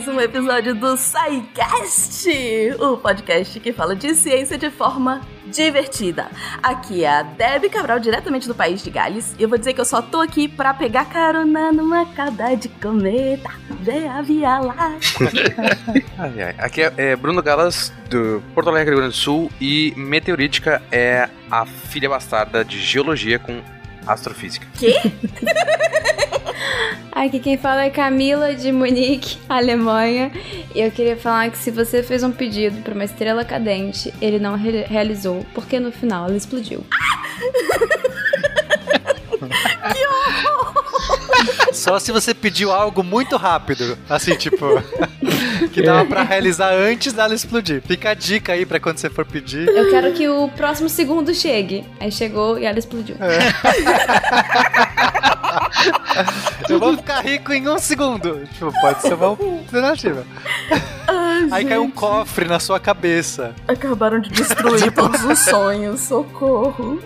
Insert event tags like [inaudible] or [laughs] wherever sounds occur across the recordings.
mais um episódio do SciCast, o podcast que fala de ciência de forma divertida. Aqui é a Debbie Cabral, diretamente do país de Gales, e eu vou dizer que eu só tô aqui pra pegar carona numa cauda de cometa, ver a Via Láctea. [laughs] Aqui é, é Bruno Galas, do Porto Alegre, Rio Grande do Sul, e Meteorítica é a filha bastarda de Geologia com Astrofísica. Quê? [laughs] Aqui quem fala é Camila de Munique, Alemanha. E eu queria falar que se você fez um pedido para uma estrela cadente, ele não re realizou, porque no final ela explodiu. [laughs] Só se você pediu algo muito rápido. Assim, tipo. [laughs] que dava pra realizar antes dela explodir. Fica a dica aí pra quando você for pedir. Eu quero que o próximo segundo chegue. Aí chegou e ela explodiu. [laughs] Eu vou ficar rico em um segundo. Tipo, pode ser uma alternativa. Aí cai um cofre na sua cabeça. Acabaram de destruir [laughs] todos os sonhos, socorro.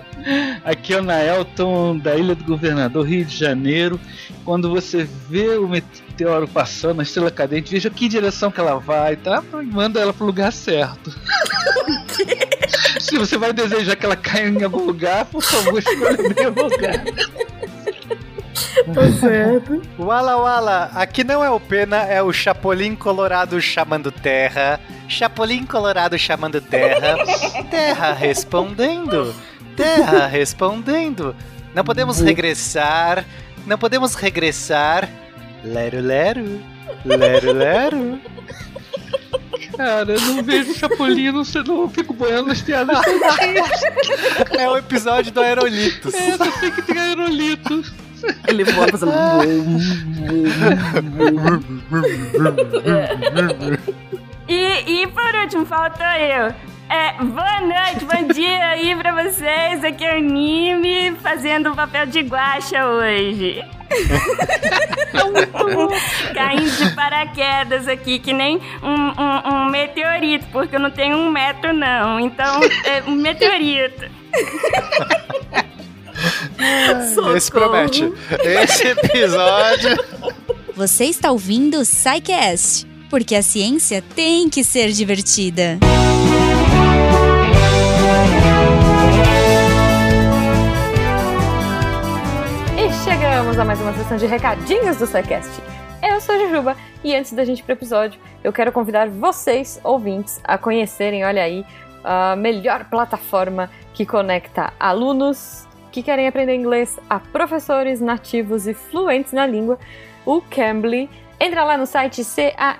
Aqui é o Naelton, da Ilha do Governador, Rio de Janeiro. Quando você vê o meteoro passando, a estrela cadente, veja que direção que ela vai, tá? Manda ela pro lugar certo. [laughs] Se você vai desejar que ela caia em algum lugar, por favor, escolha bem o lugar. [laughs] Tá certo. Wala Wala, aqui não é o Pena, é o Chapolin Colorado chamando terra. Chapolin Colorado chamando terra. [laughs] Terra respondendo. Terra respondendo. Não podemos regressar. Não podemos regressar. Lero lero. Lero lero. Cara, eu não vejo Chapolin, não, sei, não fico boiando nas piadas. [laughs] É o episódio do Aerolitos. É, só sei que tem aerolito. Ele voa fazendo. E, e por último, faltou eu. É, boa noite, bom dia aí pra vocês. Aqui é o Nime fazendo o papel de guacha hoje. Caindo de paraquedas aqui, que nem um, um- um meteorito, porque eu não tenho um metro, não. Então, é um meteorito. Esse promete. Esse episódio. Você está ouvindo o SciCast, porque a ciência tem que ser divertida. E chegamos a mais uma sessão de recadinhos do SciCast. Eu sou a Jujuba e antes da gente ir pro episódio, eu quero convidar vocês, ouvintes, a conhecerem, olha aí, a melhor plataforma que conecta alunos que querem aprender inglês a professores nativos e fluentes na língua, o Cambly. Entra lá no site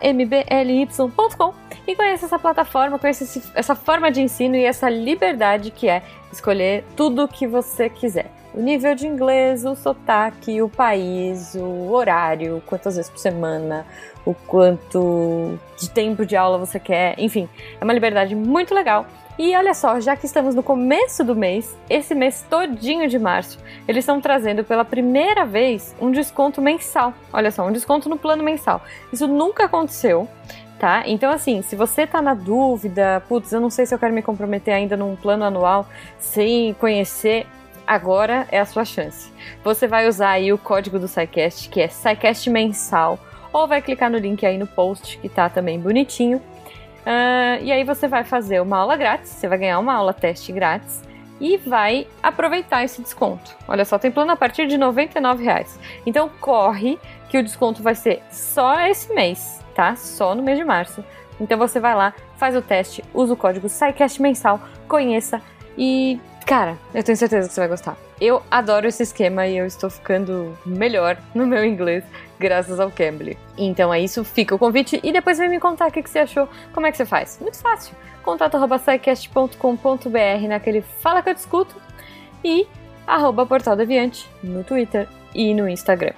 cambly.com e conheça essa plataforma, conheça esse- essa forma de ensino e essa liberdade que é escolher tudo o que você quiser. O nível de inglês, o sotaque, o país, o horário, quantas vezes por semana, o quanto de tempo de aula você quer, enfim, é uma liberdade muito legal. E olha só, já que estamos no começo do mês, esse mês todinho de março, eles estão trazendo pela primeira vez um desconto mensal. Olha só, um desconto no plano mensal. Isso nunca aconteceu tá? Então, assim, se você tá na dúvida, putz, eu não sei se eu quero me comprometer ainda num plano anual sem conhecer, agora é a sua chance. Você vai usar aí o código do SciCast, que é SciCast mensal, ou vai clicar no link aí no post, que tá também bonitinho. Ah, e aí você vai fazer uma aula grátis, você vai ganhar uma aula teste grátis e vai aproveitar esse desconto. Olha só, tem plano a partir de 99 reais. Então corre que o desconto vai ser só esse mês, tá? Só no mês de março. Então você vai lá, faz o teste, usa o código SciCast mensal, conheça e, cara, eu tenho certeza que você vai gostar. Eu adoro esse esquema e eu estou ficando melhor no meu inglês graças ao Cambly. Então é isso, fica o convite e depois vem me contar o que que você achou, como é que você faz. Muito fácil. Contato arroba scicast.com.br naquele Fala que eu discuto e arroba Portal Deviante no Twitter e no Instagram.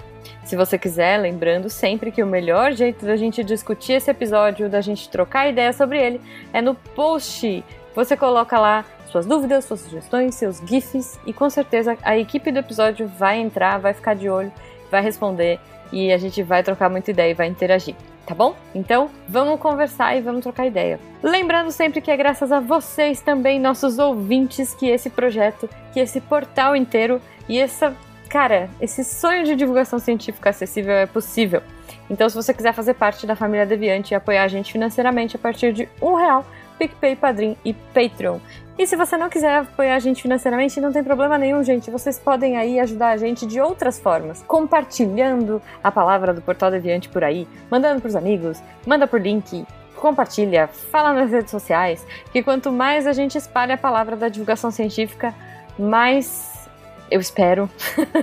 Se você quiser, lembrando sempre que o melhor jeito da gente discutir esse episódio, da gente trocar ideia sobre ele, é no post. Você coloca lá suas dúvidas, suas sugestões, seus GIFs e com certeza a equipe do episódio vai entrar, vai ficar de olho, vai responder e a gente vai trocar muita ideia e vai interagir. Tá bom? Então, vamos conversar e vamos trocar ideia. Lembrando sempre que é graças a vocês também, nossos ouvintes, que esse projeto, que esse portal inteiro e essa cara, esse sonho de divulgação científica acessível é possível. Então, se você quiser fazer parte da família Deviante e apoiar a gente financeiramente a partir de um real, PicPay, Padrim e Patreon. E se você não quiser apoiar a gente financeiramente, não tem problema nenhum, gente. Vocês podem aí ajudar a gente de outras formas. Compartilhando a palavra do Portal Deviante por aí, mandando pros amigos, manda por link, compartilha, fala nas redes sociais, que quanto mais a gente espalha a palavra da divulgação científica, mais eu espero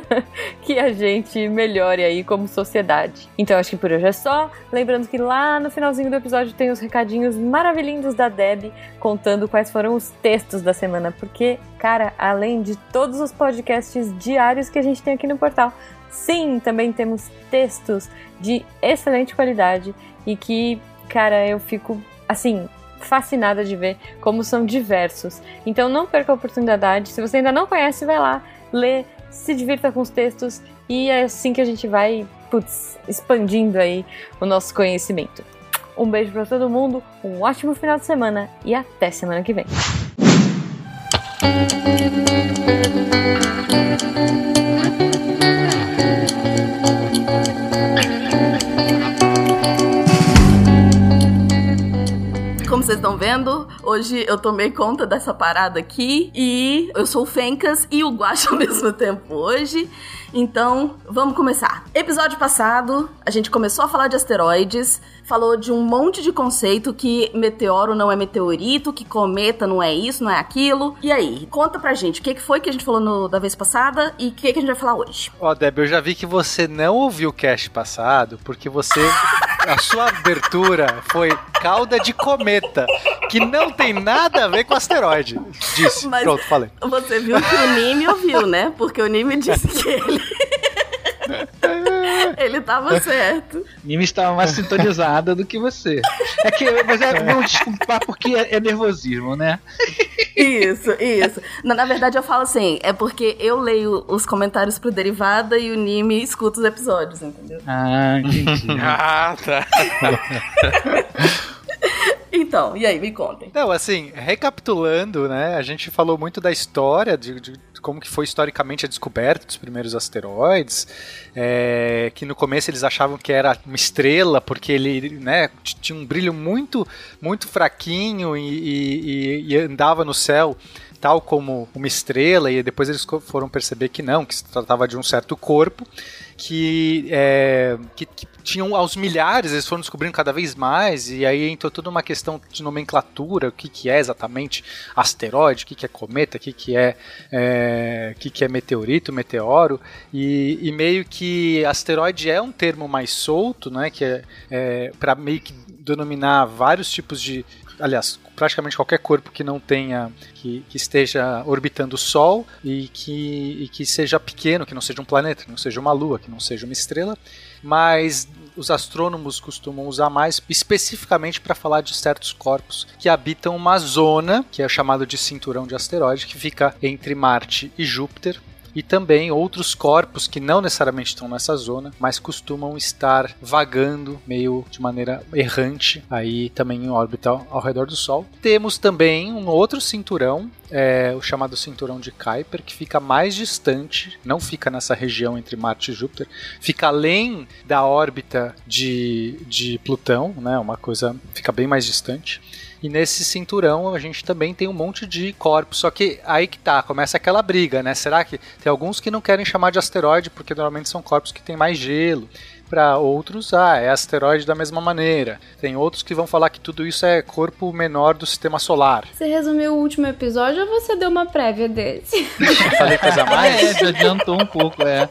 [laughs] que a gente melhore aí como sociedade. Então acho que por hoje é só. Lembrando que lá no finalzinho do episódio tem os recadinhos maravilhindos da Deb contando quais foram os textos da semana, porque, cara, além de todos os podcasts diários que a gente tem aqui no portal, sim, também temos textos de excelente qualidade e que, cara, eu fico assim, fascinada de ver como são diversos. Então não perca a oportunidade. Se você ainda não conhece, vai lá, lê, se divirta com os textos e é assim que a gente vai, putz, expandindo aí o nosso conhecimento. Um beijo para todo mundo, um ótimo final de semana e até semana que vem. Como vocês estão vendo, hoje eu tomei conta dessa parada aqui e eu sou o Fencas e o Guaxa ao [laughs] mesmo tempo hoje. Então, vamos começar. Episódio passado, a gente começou a falar de asteroides, falou de um monte de conceito que meteoro não é meteorito, que cometa não é isso, não é aquilo. E aí, conta pra gente o que que foi que a gente falou no- da vez passada e o que, que a gente vai falar hoje. Ó, Deb, eu já vi que você não ouviu o cast passado, porque você. A sua abertura foi cauda de cometa, que não tem nada a ver com asteroide. Disse. Mas- Pronto, falei. Você viu que o Nime ouviu, né? Porque o Nime disse que ele. [laughs] ele tava certo. Mimi estava mais sintonizada do que você. É que, mas é, vamos desculpar porque é, é nervosismo, né? Isso, isso. Na, na verdade, eu falo assim, é porque eu leio os comentários pro Derivada e o Nime escuta os episódios, entendeu? Ah, entendi. [laughs] Ah, tá. Então, e aí, me contem. Não, assim, recapitulando, né? A gente falou muito da história, de, de como que foi historicamente a descoberta dos primeiros asteroides, é, que no começo eles achavam que era uma estrela, porque ele né, tinha um brilho muito, muito fraquinho e, e- e- andava no céu tal como uma estrela, e depois eles foram perceber que não, que se tratava de um certo corpo, que, é, que, que tinham aos milhares, eles foram descobrindo cada vez mais, e aí entrou toda uma questão de nomenclatura, o que, que é exatamente asteroide, o que, que é cometa, o que, que é, é, o que, que é meteorito, meteoro, e, e meio que asteroide é um termo mais solto, né, que é, é para meio que denominar vários tipos de aliás, praticamente qualquer corpo que não tenha, que, que esteja orbitando o Sol e que, e que seja pequeno, que não seja um planeta, que não seja uma lua, que não seja uma estrela, mas os astrônomos costumam usar mais especificamente para falar de certos corpos que habitam uma zona, que é chamado de cinturão de asteroide, que fica entre Marte e Júpiter, e também outros corpos que não necessariamente estão nessa zona, mas costumam estar vagando meio de maneira errante aí também em órbita ao, redor do Sol. Temos também um outro cinturão, é, o chamado cinturão de Kuiper, que fica mais distante, não fica nessa região entre Marte e Júpiter, fica além da órbita de, de Plutão, né, uma coisa fica bem mais distante. E nesse cinturão a gente também tem um monte de corpos. Só que aí que tá, começa aquela briga, né? Será que tem alguns que não querem chamar de asteroide porque normalmente são corpos que têm mais gelo? Para outros, ah, é asteroide da mesma maneira. Tem outros que vão falar que tudo isso é corpo menor do sistema solar. Você resumiu o último episódio ou você deu uma prévia desse? [laughs] Falei coisa a mais? É, já adiantou um pouco, é.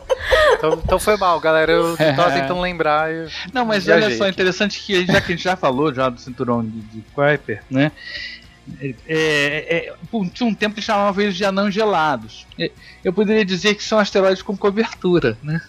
Então, então foi mal, galera. Eu tava tentando lembrar. Eu Não, mas olha só, aqui. interessante que já que a gente já falou já do cinturão de, de Kuiper, né? É, é, por tinha um tempo que chamavam eles de anãos gelados. É, Eu poderia dizer que são asteroides com cobertura, né?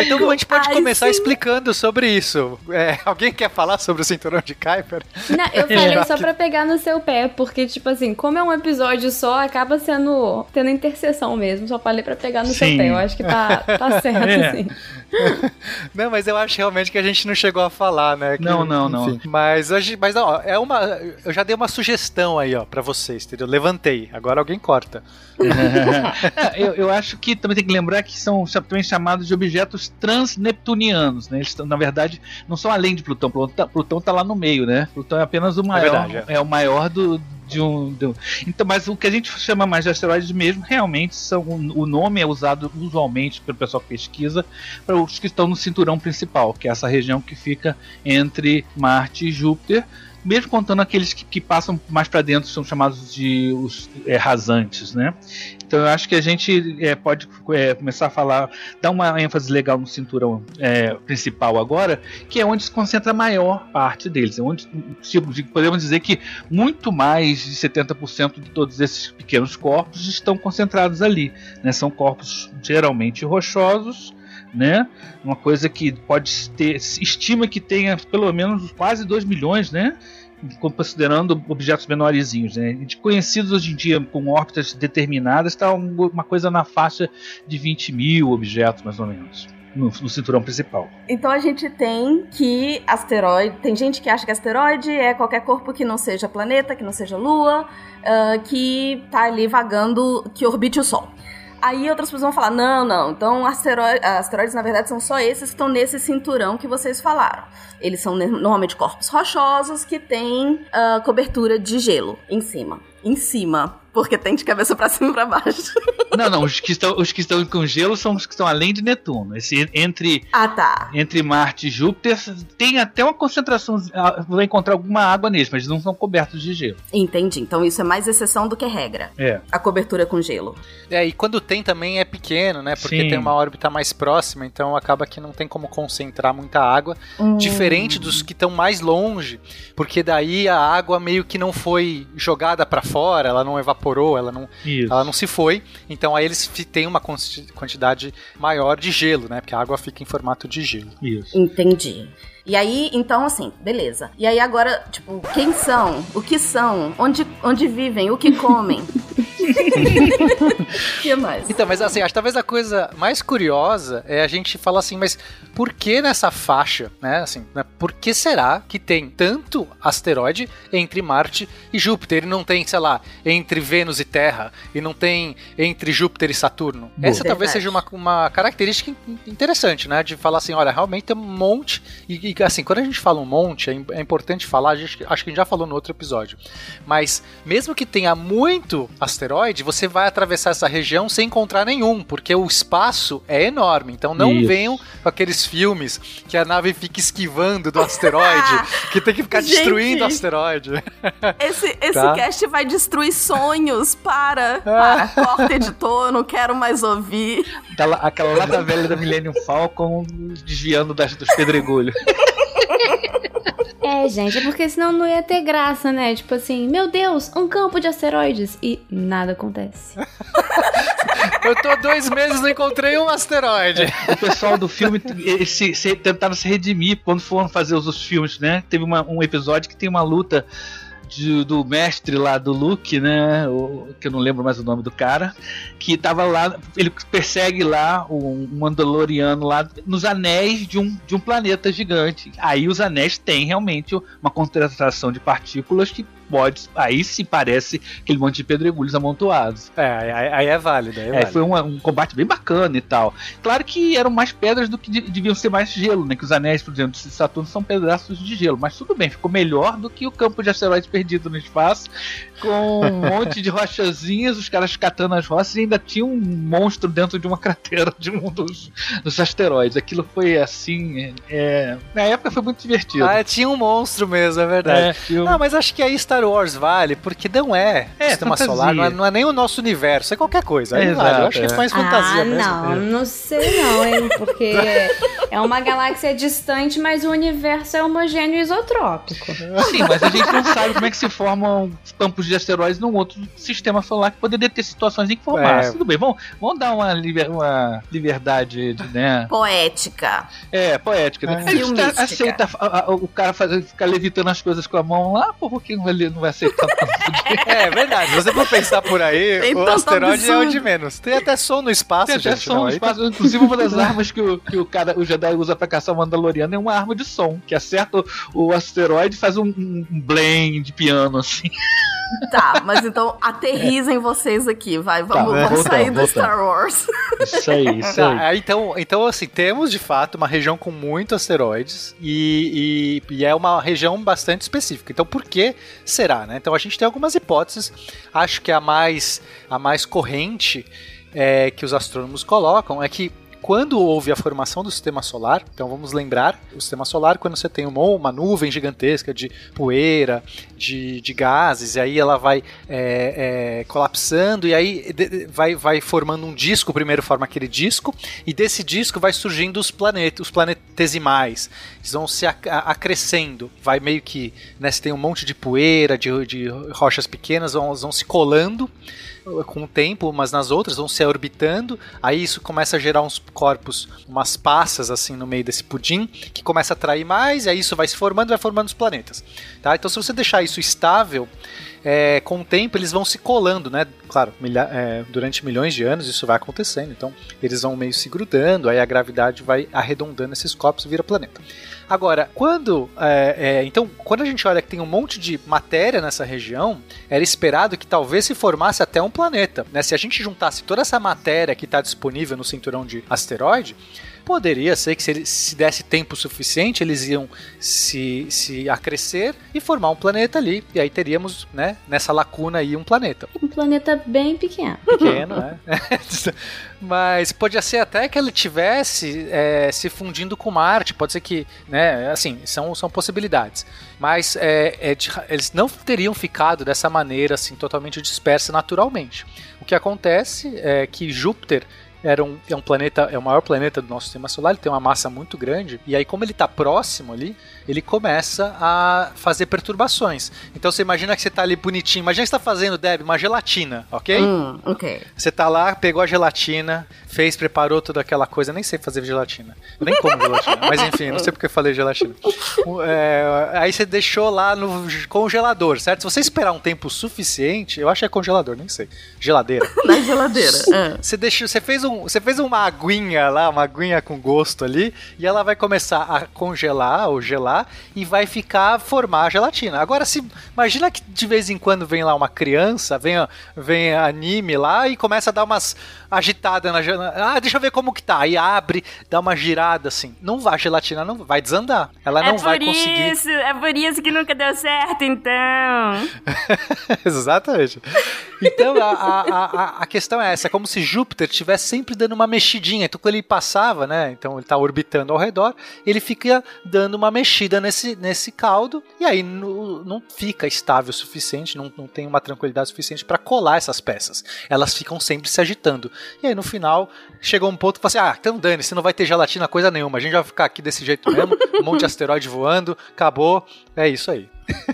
Então a gente pode Ai, começar sim. explicando sobre isso. É, alguém quer falar sobre o cinturão de Kuiper? Não, eu falei [laughs] só pra pegar no seu pé, porque, tipo assim, como é um episódio só, acaba sendo tendo interseção mesmo. Só falei pra pegar no seu Sim. pé. Eu acho que tá, tá certo, É. assim. [laughs] Não, mas eu acho realmente que a gente não chegou a falar, né? que- Não, não, não. enfim. Mas hoje, mas não, é uma, eu já dei uma sugestão aí, ó, para vocês, entendeu? Levantei. Agora alguém corta. [laughs] É, eu, eu acho que também tem que lembrar que são também chamados de objetos transneptunianos, né? Eles estão, na verdade, não são além de Plutão. Plutão, Plutão tá lá no meio, né? Plutão é apenas o maior. verdade, é. o maior do. De um, do- Então, mas o que a gente chama mais de asteroides mesmo, realmente são. O nome é usado usualmente pelo pessoal que pesquisa para os que estão no cinturão principal, que é essa região que fica entre Marte e Júpiter. Mesmo contando aqueles que, que passam mais para dentro, são chamados de os é, rasantes, né? Então eu acho que a gente é, pode é, começar a falar, dar uma ênfase legal no cinturão é, principal agora, que é onde se concentra a maior parte deles. É onde tipo, de- podemos dizer que muito mais de 70% de todos esses pequenos corpos estão concentrados ali. né? São corpos geralmente rochosos. Né? Uma coisa que pode ter, estima que tenha pelo menos quase 2 milhões, né? considerando objetos menorzinhos, né? De conhecidos hoje em dia com órbitas determinadas, está uma coisa na faixa de 20 mil objetos, mais ou menos, no, no cinturão principal. Então a gente tem que asteroide. Tem gente que acha que asteroide é qualquer corpo que não seja planeta, que não seja lua, ah, que tá ali vagando, que orbite o Sol. Aí outras pessoas vão falar: não, não, então asteroides, asteroides na verdade são só esses que estão nesse cinturão que vocês falaram. Eles são normalmente corpos rochosos que têm ah, cobertura de gelo em cima. Em cima, porque tem de cabeça pra cima e pra baixo. [laughs] Não, não, os que estão, os que estão com gelo são os que estão além de Netuno. Esse entre ah, tá. entre Marte e Júpiter tem até uma concentração, ah, vai encontrar alguma água neles, mas não são cobertos de gelo. Entendi. Então isso é mais exceção do que regra. É. A cobertura com gelo. É, e quando tem também é pequeno, né? Porque Sim. tem uma órbita mais próxima, então acaba que não tem como concentrar muita água. Hum. Diferente dos que estão mais longe, porque daí a água meio que não foi jogada pra fora, ela não evaporou, ela não, Isso. ela não se foi. Então aí eles têm uma quanti- quantidade maior de gelo, né? Porque a água fica em formato de gelo. Isso. Entendi. E aí, então, assim, beleza. E aí agora, tipo, quem são? O que são? Onde, onde vivem? O que comem? [laughs] O [laughs] que mais? Então, mas assim, acho que talvez a coisa mais curiosa é a gente falar assim, mas por que nessa faixa, né? Assim, né, por que será que tem tanto asteroide entre Marte e Júpiter e não tem, sei lá, entre Vênus e Terra e não tem entre Júpiter e Saturno? Boa. Essa talvez Verdade. seja uma, uma característica in- interessante, né? De falar assim, olha, realmente tem um monte e, e, assim, quando a gente fala um monte, é, é importante falar, a gente- acho que a gente já falou no outro episódio, mas mesmo que tenha muito asteroide, você vai atravessar essa região sem encontrar nenhum, porque o espaço é enorme. Então não Isso. venham com aqueles filmes que a nave fica esquivando do asteroide, [laughs] que tem que ficar Gente. destruindo o asteroide. Esse, [laughs] esse Tá. cast vai destruir sonhos. Para. [laughs] Para. Corta, editor. Não quero mais ouvir. Aquela, aquela lata velha da Millennium Falcon desviando das, dos pedregulhos. É, gente, é porque senão não ia ter graça, né? Tipo assim, meu Deus, um campo de asteroides. E nada acontece. Eu tô dois meses e não encontrei um asteroide. o pessoal do filme se, se- tentaram se redimir quando foram fazer os, os filmes, né? Teve uma- um episódio que tem uma luta de- do mestre lá do Luke, né? O, que eu não lembro mais o nome do cara, que tava lá, ele persegue lá um Mandaloriano lá nos anéis de um, de um planeta gigante. Aí os anéis têm realmente uma concentração de partículas que pode, aí se parece aquele monte de pedregulhos amontoados. É, aí, aí é válido. Aí é É, válido. foi um, um combate bem bacana e tal. Claro que eram mais pedras do que de- deviam ser mais gelo, né? Que os anéis, por exemplo, de Saturno são pedaços de gelo. Mas tudo bem, ficou melhor do que o campo de asteroides perdido no espaço, com um [laughs] monte de rochazinhas, os caras catando as rochas e ainda tinha um monstro dentro de uma cratera de um dos, dos asteroides. Aquilo foi assim. é, na época foi muito divertido. Ah, tinha um monstro mesmo, é verdade. É, eu- Não, mas acho que aí Star Wars vale, porque não é, É, sistema fantasia. solar, não é, não é nem o nosso universo, é qualquer coisa. É, vale. Eu acho que é mais fantasia ah, mesmo. não, não sei não, hein? Porque [laughs] é uma galáxia distante, mas o universo é homogêneo e isotrópico. Sim, mas a gente não sabe como é que se formam campos de asteroides num outro sistema solar que poderia ter situações em que formasse. É. Tudo bem, vamos, vamos dar uma, liber- uma liberdade de, né? Poética. É, poética. Né? É. A gente tá- aceita a- a- o cara fazer, ficar levitando as coisas com a mão lá, por que não vai le- asteroide não vai ser tanto. [laughs] É verdade, se você for pensar por aí, Tem o asteroide é o de menos. Tem até som no espaço, Tem até gente. som não, no aí tá- espaço. Inclusive, uma das armas que, o, que o, cara, o Jedi usa pra caçar o Mandaloriano é uma arma de som, que acerta o, o asteroide e faz um, um um blend de piano, assim. Tá, mas então aterrizem vocês aqui, vai. Vamos, Tá, vamos voltamos, sair do voltamos. Star Wars. Isso aí, [laughs] isso aí. Tá, então, então, assim, temos de fato uma região com muitos asteroides e, e- e é uma região bastante específica. Então, por que será, né? Então, a gente tem algumas hipóteses. Acho que a mais, a mais corrente é, que os astrônomos colocam é que quando houve a formação do sistema solar, então vamos lembrar, o sistema solar, quando você tem uma, uma nuvem gigantesca de poeira, de, de gases, e aí ela vai é, é, colapsando, e aí de- vai, vai formando um disco, primeiro forma aquele disco, e desse disco vai surgindo os planetas, os planetesimais, eles vão se ac- acrescendo, vai meio que, né, você tem um monte de poeira, de, de rochas pequenas, vão, vão se colando, com o tempo, umas nas outras, vão se orbitando, aí isso começa a gerar uns corpos, umas passas assim no meio desse pudim, que começa a atrair mais, e aí isso vai se formando, vai formando os planetas. Tá? Então se você deixar isso estável, é, com o tempo eles vão se colando, né? Claro, milha- é, durante milhões de anos isso vai acontecendo, então eles vão meio se grudando, aí a gravidade vai arredondando esses corpos e vira planeta. Agora, quando. é, é, então, quando a gente olha que tem um monte de matéria nessa região, era esperado que talvez se formasse até um planeta. Né? Se a gente juntasse toda essa matéria que está disponível no cinturão de asteroide, poderia ser que se, ele- se desse tempo suficiente, eles iam se, se acrescer e formar um planeta ali. E aí teríamos, né, nessa lacuna aí, um planeta Um planeta bem pequeno. pequeno, né? [laughs] Mas podia ser até que ele tivesse é, se fundindo com Marte, pode ser que, né? Assim, são, são possibilidades. Mas é, é eles não teriam ficado dessa maneira, assim, totalmente dispersa naturalmente. O que acontece é que Júpiter era um, é um planeta, é o maior planeta do nosso sistema solar, ele tem uma massa muito grande, e aí, como ele está próximo ali, ele começa a fazer perturbações. Então você imagina que você está ali bonitinho, imagina que você está fazendo, Deb, uma gelatina, ok? Hum, ok. Você tá lá, pegou a gelatina, fez, preparou toda aquela coisa. Nem sei fazer gelatina. Eu nem como gelatina. Mas enfim, não sei porque eu falei gelatina. É, aí você deixou lá no congelador, certo? Se você esperar um tempo suficiente, eu acho que é congelador, nem sei. Geladeira. [laughs] Na geladeira. Ah. Você deixou, você fez um, você fez uma aguinha lá, uma aguinha com gosto ali, e ela vai começar a congelar ou gelar e vai ficar formar a gelatina. Agora se imagina que de vez em quando vem lá uma criança, vem, vem anime lá e começa a dar umas agitadas na gelatina. Ah, deixa eu ver como que tá. Aí abre, dá uma girada assim. Não vai, a gelatina não vai desandar. Ela não é vai por conseguir. isso, é por isso que nunca deu certo, então. [laughs] Exatamente. Então a, a, a, a questão é essa: é como se Júpiter estivesse sempre dando uma mexidinha. Então quando ele passava, né? Então ele está orbitando ao redor, ele fica dando uma mexida nesse, nesse caldo, e aí no- não fica estável o suficiente, não, não tem uma tranquilidade suficiente para colar essas peças. Elas ficam sempre se agitando. E aí no final chegou um ponto que você, ah, então dane, se não vai ter gelatina coisa nenhuma, a gente vai ficar aqui desse jeito mesmo, [laughs] um monte de asteroide voando, acabou, é isso aí.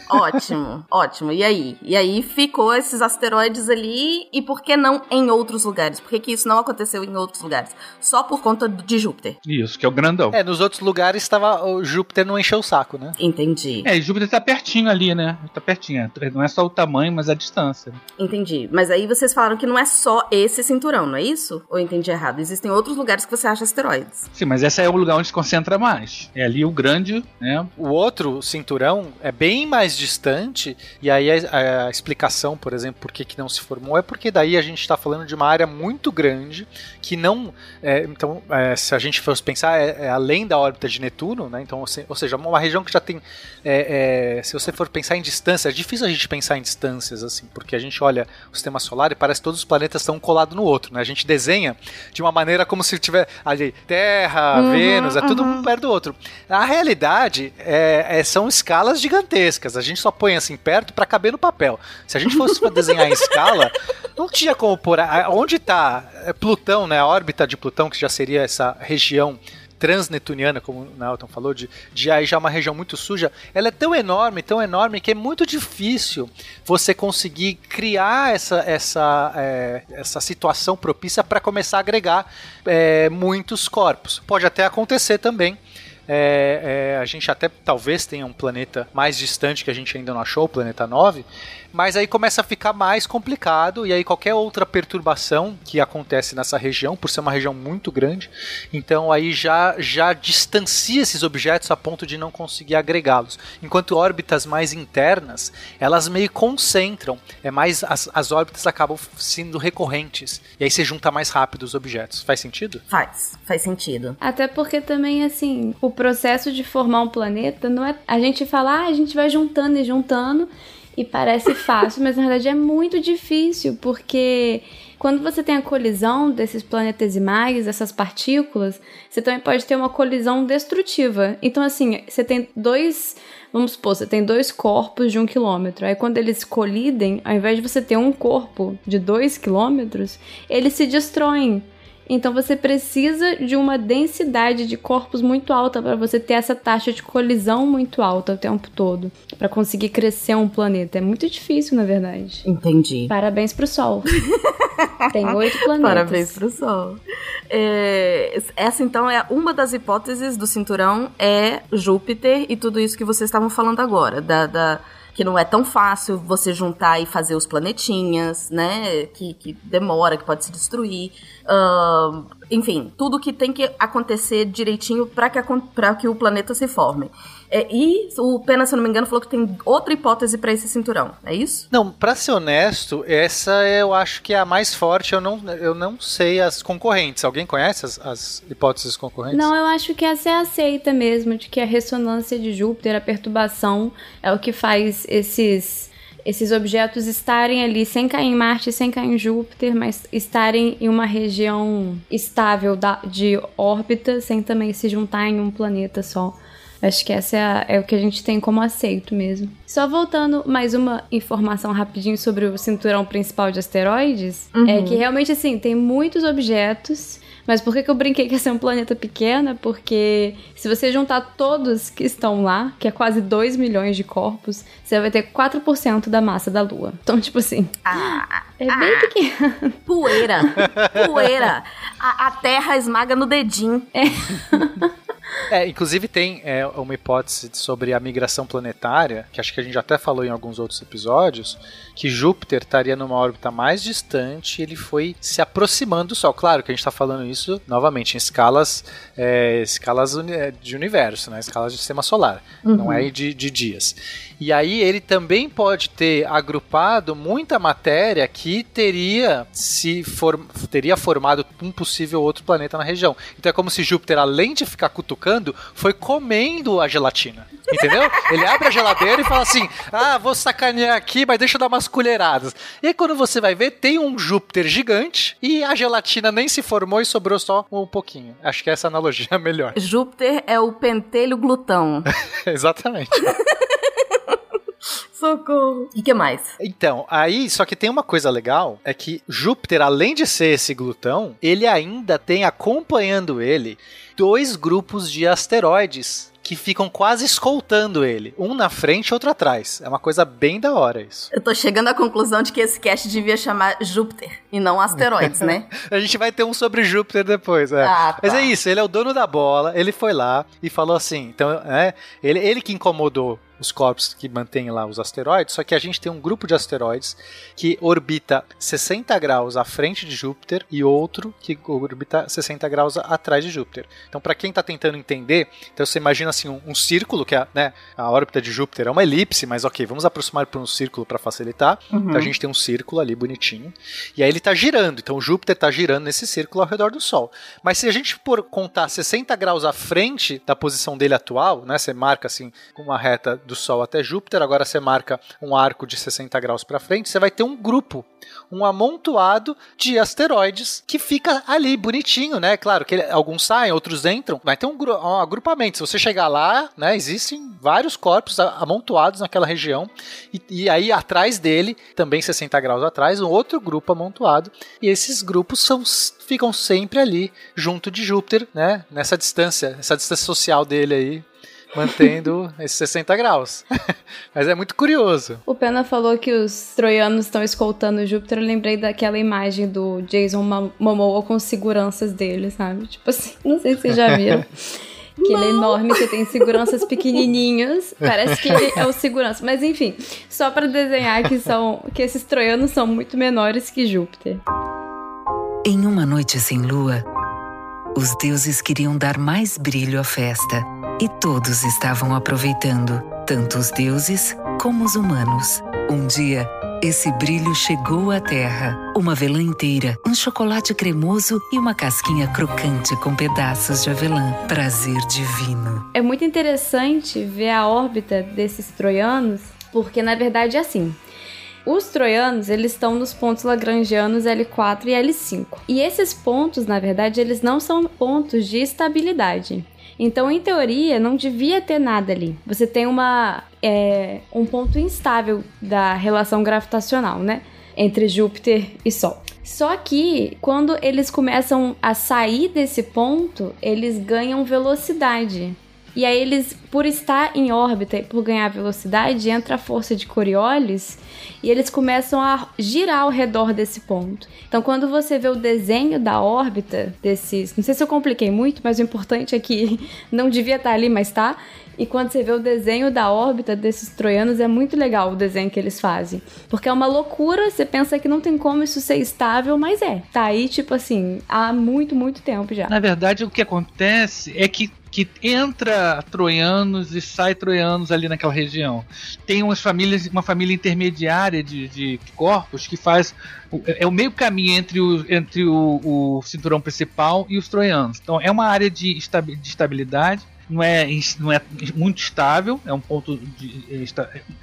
Ótimo, ótimo. E aí? E aí ficou esses asteroides ali, e por que não em outros lugares? Por que, que isso não aconteceu em outros lugares? Só por conta de Júpiter. Isso, que é o grandão. É, nos outros lugares estava o Júpiter não encheu o saco, né? Entendi, É, e Júpiter tá pertinho ali, né? Tá pertinho. Não é só o tamanho, mas a distância. entendi. Mas aí vocês falaram que não é só esse cinturão, não é isso? Ou eu entendi errado? Existem outros lugares que você acha asteroides. Sim, mas esse é o lugar onde se concentra mais. É ali o grande, né? O outro cinturão é bem mais distante, e aí a, a explicação, por exemplo, por que, que não se formou, é porque daí a gente está falando de uma área muito grande que não. é, então, é, se a gente fosse pensar, é, é além da órbita de Netuno, né? Então, ou se- ou seja, uma região que já tem. é, é, se você for pensar em distância, é difícil a gente pensar em distâncias, assim, porque a gente olha o sistema solar e parece que todos os planetas estão colados no outro, né? A gente desenha de uma maneira como se tiver ali Terra, Uhum, Vênus, é tudo uhum. um perto do outro. A realidade é, são escalas gigantescas. A gente só põe assim perto para caber no papel. Se a gente fosse [laughs] desenhar em escala, não tinha como pôr. a- Onde está Plutão, né? A órbita de Plutão, que já seria essa região transnetuniana, como o Nelton falou, de, de aí já uma região muito suja, ela é tão enorme, tão enorme, que é muito difícil você conseguir criar essa, essa, é, essa situação propícia para começar a agregar é, muitos corpos. Pode até acontecer também, é, é, a gente até talvez tenha um planeta mais distante que a gente ainda não achou, o planeta 9, mas aí começa a ficar mais complicado e aí qualquer outra perturbação que acontece nessa região, por ser uma região muito grande, então aí já já distancia esses objetos a ponto de não conseguir agregá-los. Enquanto órbitas mais internas, elas meio concentram, é mais as, as órbitas acabam sendo recorrentes e aí você junta mais rápido os objetos. Faz sentido? Faz, faz sentido. Até porque também, assim, o processo de formar um planeta não é. A gente fala, ah, a gente vai juntando e juntando e parece fácil, mas na verdade é muito difícil, porque quando você tem a colisão desses planetesimais, dessas partículas, você também pode ter uma colisão destrutiva. Então, assim, você tem dois. Vamos supor, você tem dois corpos de um quilômetro. Aí, quando eles colidem, ao invés de você ter um corpo de dois quilômetros, eles se destroem. Então você precisa de uma densidade de corpos muito alta para você ter essa taxa de colisão muito alta o tempo todo, para conseguir crescer um planeta. É muito difícil, na verdade. Entendi. Parabéns pro Sol. [laughs] Tem oito planetas. Parabéns pro Sol. É, essa então é uma das hipóteses do cinturão é Júpiter e tudo isso que vocês estavam falando agora, da, da que não é tão fácil você juntar e fazer os planetinhas, né? Que, que demora, que pode se destruir. Uh, enfim, tudo que tem que acontecer direitinho para que, que o planeta se forme. É, e o Pena, se eu não me engano, falou que tem outra hipótese para esse cinturão, é isso? Não, para ser honesto, essa eu acho que é a mais forte. Eu não, eu não sei as concorrentes. Alguém conhece as, as hipóteses concorrentes? Não, eu acho que essa é aceita mesmo, de que a ressonância de Júpiter, a perturbação, é o que faz esses esses objetos estarem ali sem cair em Marte, sem cair em Júpiter, mas estarem em uma região estável da, de órbita, sem também se juntar em um planeta só. Acho que essa é, a, é, o que a gente tem como aceito mesmo. Só voltando mais uma informação rapidinho sobre o cinturão principal de asteroides, é uhum. é que realmente assim, tem muitos objetos mas por que, que eu brinquei que ia ser um planeta pequeno? Porque se você juntar todos que estão lá, que é quase 2 milhões de corpos, você vai ter 4% da massa da Lua. Então, tipo assim. Ah, é ah, bem pequeno. Poeira. Poeira. A, a Terra esmaga no dedinho. É. [laughs] É, inclusive tem é, uma hipótese sobre a migração planetária, que acho que a gente até falou em alguns outros episódios, que Júpiter estaria numa órbita mais distante e ele foi se aproximando do Sol. Claro que a gente está falando isso novamente em escalas, é, escalas de universo, né? escalas de sistema solar, uhum. não é de, de dias. E aí ele também pode ter agrupado muita matéria que teria se for, teria formado um possível outro planeta na região. Então é como se Júpiter, além de ficar cutucando, foi comendo a gelatina. Entendeu? Ele abre a geladeira e fala assim: Ah, vou sacanear aqui, mas deixa eu dar umas colheradas. E aí, quando você vai ver, tem um Júpiter gigante e a gelatina nem se formou e sobrou só um pouquinho. Acho que essa analogia é melhor. Júpiter é o pentelho glutão. [laughs] Exatamente. [laughs] Socorro. E que mais? Então, aí, só que tem uma coisa legal, é que Júpiter, além de ser esse glutão, ele ainda tem acompanhando ele dois grupos de asteroides que ficam quase escoltando ele. Um na frente e outro atrás. É uma coisa bem da hora isso. Eu tô chegando à conclusão de que esse cast devia chamar Júpiter e não asteroides, né? [laughs] a gente vai ter um sobre Júpiter depois, é. Ah, tá. Mas é isso, ele é o dono da bola, ele foi lá e falou assim, então, é, ele, ele que incomodou os corpos que mantêm lá os asteroides, só que a gente tem um grupo de asteroides que orbita 60 graus à frente de Júpiter e outro que orbita 60 graus atrás de Júpiter. Então, para quem está tentando entender, então você imagina assim um, um círculo que é, né, a órbita de Júpiter é uma elipse, mas ok, vamos aproximar para um círculo para facilitar. Uhum. Então a gente tem um círculo ali bonitinho e aí ele está girando. Então Júpiter está girando nesse círculo ao redor do Sol. Mas se a gente for contar 60 graus à frente da posição dele atual, né, você marca assim uma reta do Sol até Júpiter, agora você marca um arco de 60 graus para frente, você vai ter um grupo, um amontoado de asteroides que fica ali bonitinho, né? Claro que ele, alguns saem, outros entram, vai ter um, um, agrupamento. Se você chegar lá, né, existem vários corpos amontoados naquela região e, e aí atrás dele, também 60 graus atrás, um outro grupo amontoado e esses grupos são ficam sempre ali junto de Júpiter, né? Nessa distância, essa distância social dele aí, mantendo esses 60 graus. [laughs] Mas é muito curioso. O Pena falou que os troianos estão escoltando Júpiter. Eu lembrei daquela imagem do Jason Momoa com seguranças dele, sabe? Tipo assim, [laughs] não sei se vocês já viram. [laughs] Que ele é enorme, você tem seguranças pequenininhos. Parece que ele é o segurança. Mas enfim, só pra desenhar que são que esses troianos são muito menores que Júpiter. Em uma noite sem lua, os deuses queriam dar mais brilho à festa e todos estavam aproveitando, tanto os deuses como os humanos. Um dia, esse brilho chegou à Terra. Uma avelã inteira, um chocolate cremoso e uma casquinha crocante com pedaços de avelã. Prazer divino. É muito interessante ver a órbita desses troianos, porque na verdade é assim. Os troianos, eles estão nos pontos lagrangianos L4 e L5. E esses pontos, na verdade, eles não são pontos de estabilidade. Então, em teoria, não devia ter nada ali. Você tem uma é, um ponto instável da relação gravitacional, né? Entre Júpiter e Sol. Só que quando eles começam a sair desse ponto, eles ganham velocidade. E aí eles, por estar em órbita e por ganhar velocidade, entra a força de Coriolis e eles começam a girar ao redor desse ponto. Então, quando você vê o desenho da órbita desses, não sei se eu compliquei muito, mas o importante é que [laughs] não devia estar ali, mas tá. E quando você vê o desenho da órbita desses troianos, é muito legal o desenho que eles fazem. Porque é uma loucura, você pensa que não tem como isso ser estável, mas é. Tá aí, tipo assim, há muito, muito tempo já. Na verdade, o que acontece é que que entra troianos e sai troianos ali naquela região. Tem umas famílias, uma família intermediária de, de corpos que faz é o meio caminho entre o, entre o, o cinturão principal e os troianos. Então é uma área de, estabilidade não é, não é muito estável, é um ponto de,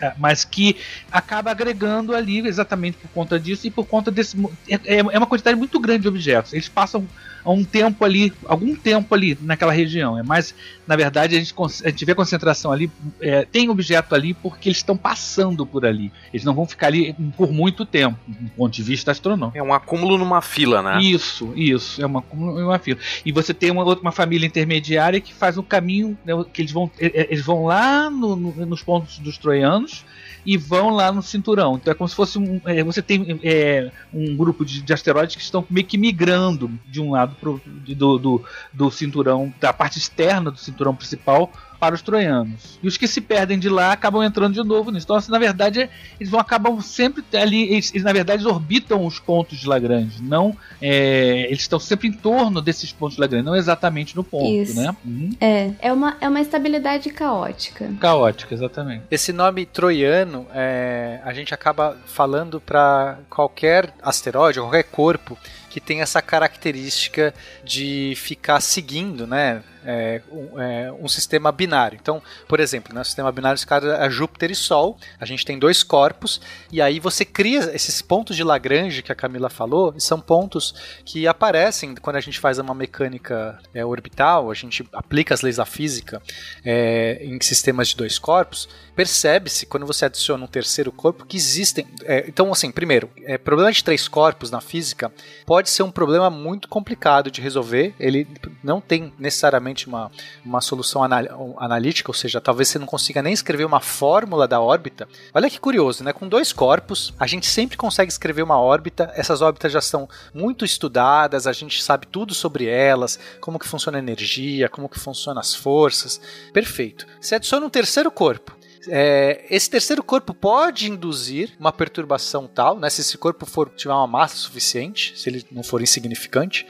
é, mas que acaba agregando ali exatamente por conta disso e por conta desse. É, é uma quantidade muito grande de objetos. Eles passam há um tempo ali, algum tempo ali naquela região. É mais, na verdade, a gente, a gente vê a concentração ali, é, tem objeto ali porque eles estão passando por ali. Eles não vão ficar ali por muito tempo, do ponto de vista astronômico. É um acúmulo numa fila, né? Isso, isso, é um acúmulo numa fila. E você tem uma outra uma família intermediária que faz um caminho, né, que eles vão, eles vão lá no, no, nos pontos dos troianos e vão lá no cinturão. Então é como se fosse um. É, você tem é, um grupo de, de, asteroides que estão meio que migrando de um lado pro, do, do, do cinturão, da parte externa do cinturão principal para os troianos. E os que se perdem de lá acabam entrando de novo nisso. Então, assim, na verdade, eles vão acabam sempre ali. Eles, eles na verdade, orbitam os pontos de Lagrange. Não, é, eles estão sempre em torno desses pontos de Lagrange, não exatamente no ponto, Isso. né? Uhum. É, é uma, é uma estabilidade caótica. Caótica, exatamente. Esse nome troiano, é, a gente acaba falando para qualquer asteroide, qualquer corpo que tem essa característica de ficar seguindo, né? É, um, é, um, sistema binário. Então, por exemplo, no né, sistema binário, esse cara é Júpiter e Sol, a gente tem dois corpos, e aí você cria esses pontos de Lagrange que a Camila falou, são pontos que aparecem quando a gente faz uma mecânica é, orbital, a gente aplica as leis da física é, em sistemas de dois corpos, percebe-se quando você adiciona um terceiro corpo que existem. É, então, assim, primeiro, é, problema de três corpos na física pode ser um problema muito complicado de resolver, ele não tem necessariamente uma, uma solução anal analítica, ou seja, talvez você não consiga nem escrever uma fórmula da órbita. Olha que curioso, né? Com dois corpos, a gente sempre consegue escrever uma órbita. Essas órbitas já são muito estudadas, a gente sabe tudo sobre elas, como que funciona a energia, como que funcionam as forças. Perfeito. Você adiciona um terceiro corpo. É, esse terceiro corpo pode induzir uma perturbação tal, né, se esse corpo for tiver uma massa suficiente, se ele não for insignificante,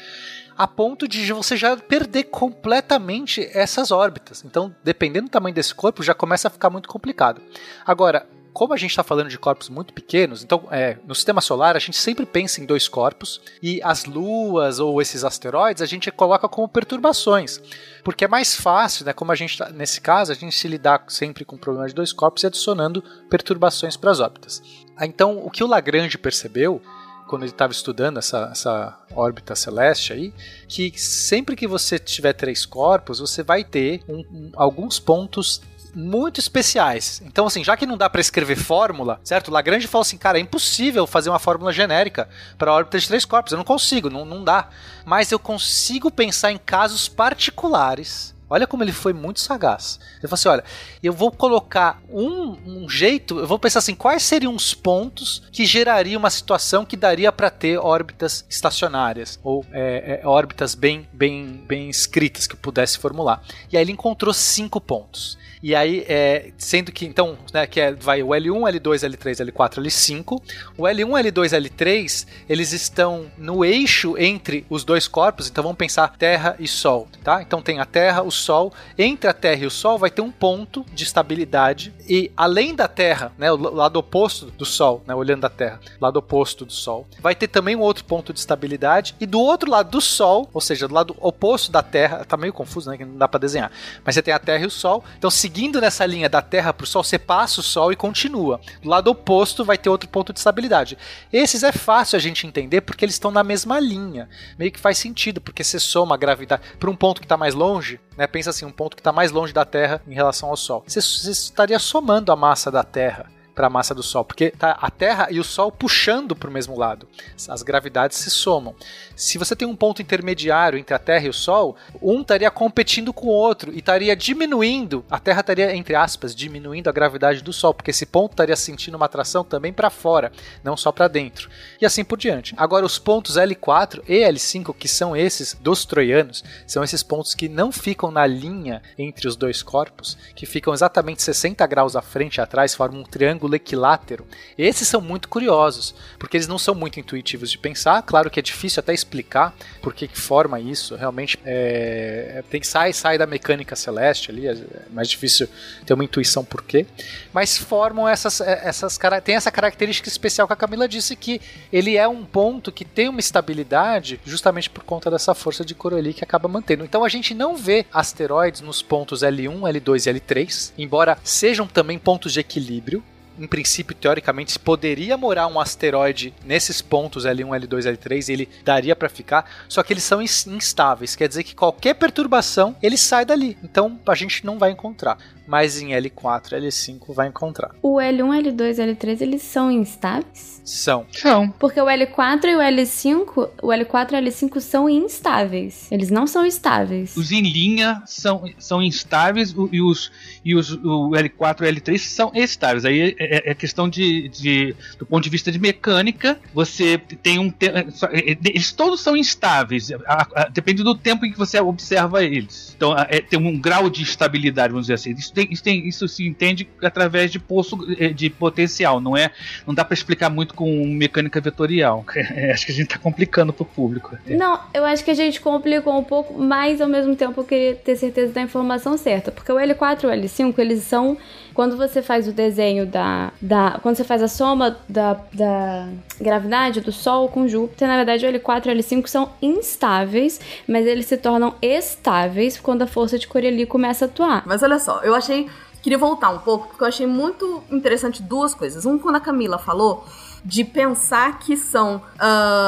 a ponto de você já perder completamente essas órbitas. Então, dependendo do tamanho desse corpo, já começa a ficar muito complicado. Agora, como a gente está falando de corpos muito pequenos, então é, no sistema solar a gente sempre pensa em dois corpos e as luas ou esses asteroides a gente coloca como perturbações, porque é mais fácil, né? Como a gente tá, nesse caso a gente se lidar sempre com problemas de dois corpos e adicionando perturbações para as órbitas. Então o que o Lagrange percebeu quando ele estava estudando essa, essa órbita celeste aí, que sempre que você tiver três corpos, você vai ter um, um, alguns pontos muito especiais. Então, assim, já que não dá para escrever fórmula, certo? Lagrange falou assim, cara, é impossível fazer uma fórmula genérica para órbita de três corpos. Eu não consigo, não, não dá. Mas eu consigo pensar em casos particulares Olha como ele foi muito sagaz. Ele falou assim: olha, eu vou colocar um, um jeito, eu vou pensar assim, quais seriam os pontos que gerariam uma situação que daria para ter órbitas estacionárias, ou é, é, órbitas bem, bem, bem escritas que eu pudesse formular. E aí ele encontrou cinco pontos. E aí, é, sendo que, então, né, que é, vai o L1, L2, L3, L4, L5. O L1, L2, L3, eles estão no eixo entre os dois corpos, então vamos pensar Terra e Sol, tá? Então tem a Terra, o Sol. Entre a Terra e o Sol vai ter um ponto de estabilidade e além da Terra, né, o lado oposto do Sol, né, olhando da Terra, lado oposto do Sol, vai ter também um outro ponto de estabilidade e do outro lado do Sol, ou seja, do lado oposto da Terra, tá meio confuso, né, que não dá para desenhar, mas você tem a Terra e o Sol. Então, seguindo nessa linha da Terra para o Sol, você passa o Sol e continua. Do lado oposto vai ter outro ponto de estabilidade. Esses é fácil a gente entender porque eles estão na mesma linha. Meio que faz sentido, porque você soma a gravidade para um ponto que está mais longe, né? Pensa assim, um ponto que está mais longe da Terra em relação ao Sol. Você, você estaria somando a massa da Terra para a massa do Sol, porque tá a Terra e o Sol puxando para o mesmo lado. As gravidades se somam. Se você tem um ponto intermediário entre a Terra e o Sol, um estaria competindo com o outro e estaria diminuindo, a Terra estaria, entre aspas, diminuindo a gravidade do Sol, porque esse ponto estaria sentindo uma atração também para fora, não só para dentro. E assim por diante. Agora, os pontos L4 e L5, que são esses dos troianos, são esses pontos que não ficam na linha entre os dois corpos, que ficam exatamente 60 graus à frente e atrás, formam um triângulo equilátero. Esses são muito curiosos, porque eles não são muito intuitivos de pensar. Claro que é difícil até explicar por que, que forma isso. Realmente é, tem sai sai da mecânica celeste ali, é mais difícil ter uma intuição por quê. Mas formam essas essas tem essa característica especial que a Camila disse que ele é um ponto que tem uma estabilidade justamente por conta dessa força de Coriolis que acaba mantendo. Então a gente não vê asteroides nos pontos L1, L2 e L3, embora sejam também pontos de equilíbrio em princípio, teoricamente, poderia morar um asteroide nesses pontos L1, L2, L3 e ele daria para ficar, só que eles são instáveis, quer dizer que qualquer perturbação ele sai dali. Então a gente não vai encontrar mas em L4 L5 vai encontrar. O L1, L2 e L3 eles são instáveis? São. São. Porque o L4 e o L5, o L4 e o L5 são instáveis. Eles não são estáveis. Os em linha são, são instáveis e os, e os o L4 e L3 são estáveis. Aí é, é, é questão de, de, do ponto de vista de mecânica, você tem um é, eles todos são instáveis, a, a, depende do tempo em que você observa eles. Então é, tem um grau de estabilidade, vamos dizer assim. Isso tem, isso, tem, isso se entende através de poço eh, de potencial, não é? Não dá para explicar muito com mecânica vetorial. [laughs] acho que a gente tá complicando pro público. Não, eu acho que a gente complicou um pouco, mas ao mesmo tempo eu queria ter certeza da informação certa, porque o L4 e o L5, eles são quando você faz o desenho da, da. Quando você faz a soma da, da gravidade do Sol com Júpiter, na verdade o L4 e o L5 são instáveis, mas eles se tornam estáveis quando a força de Coriolis começa a atuar. Mas olha só, eu achei. Queria voltar um pouco, porque eu achei muito interessante duas coisas. Um, quando a Camila falou de pensar que são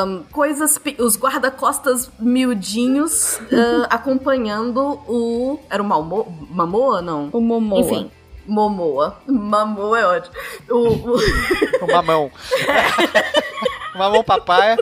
um, coisas, os guarda-costas miudinhos [laughs] uh, acompanhando o. Era o Malmo, Mamoa, não? O Momoa. Enfim. Momoa. Mamoa é ótimo. O, o... [laughs] o mamão. [laughs] mamão papai.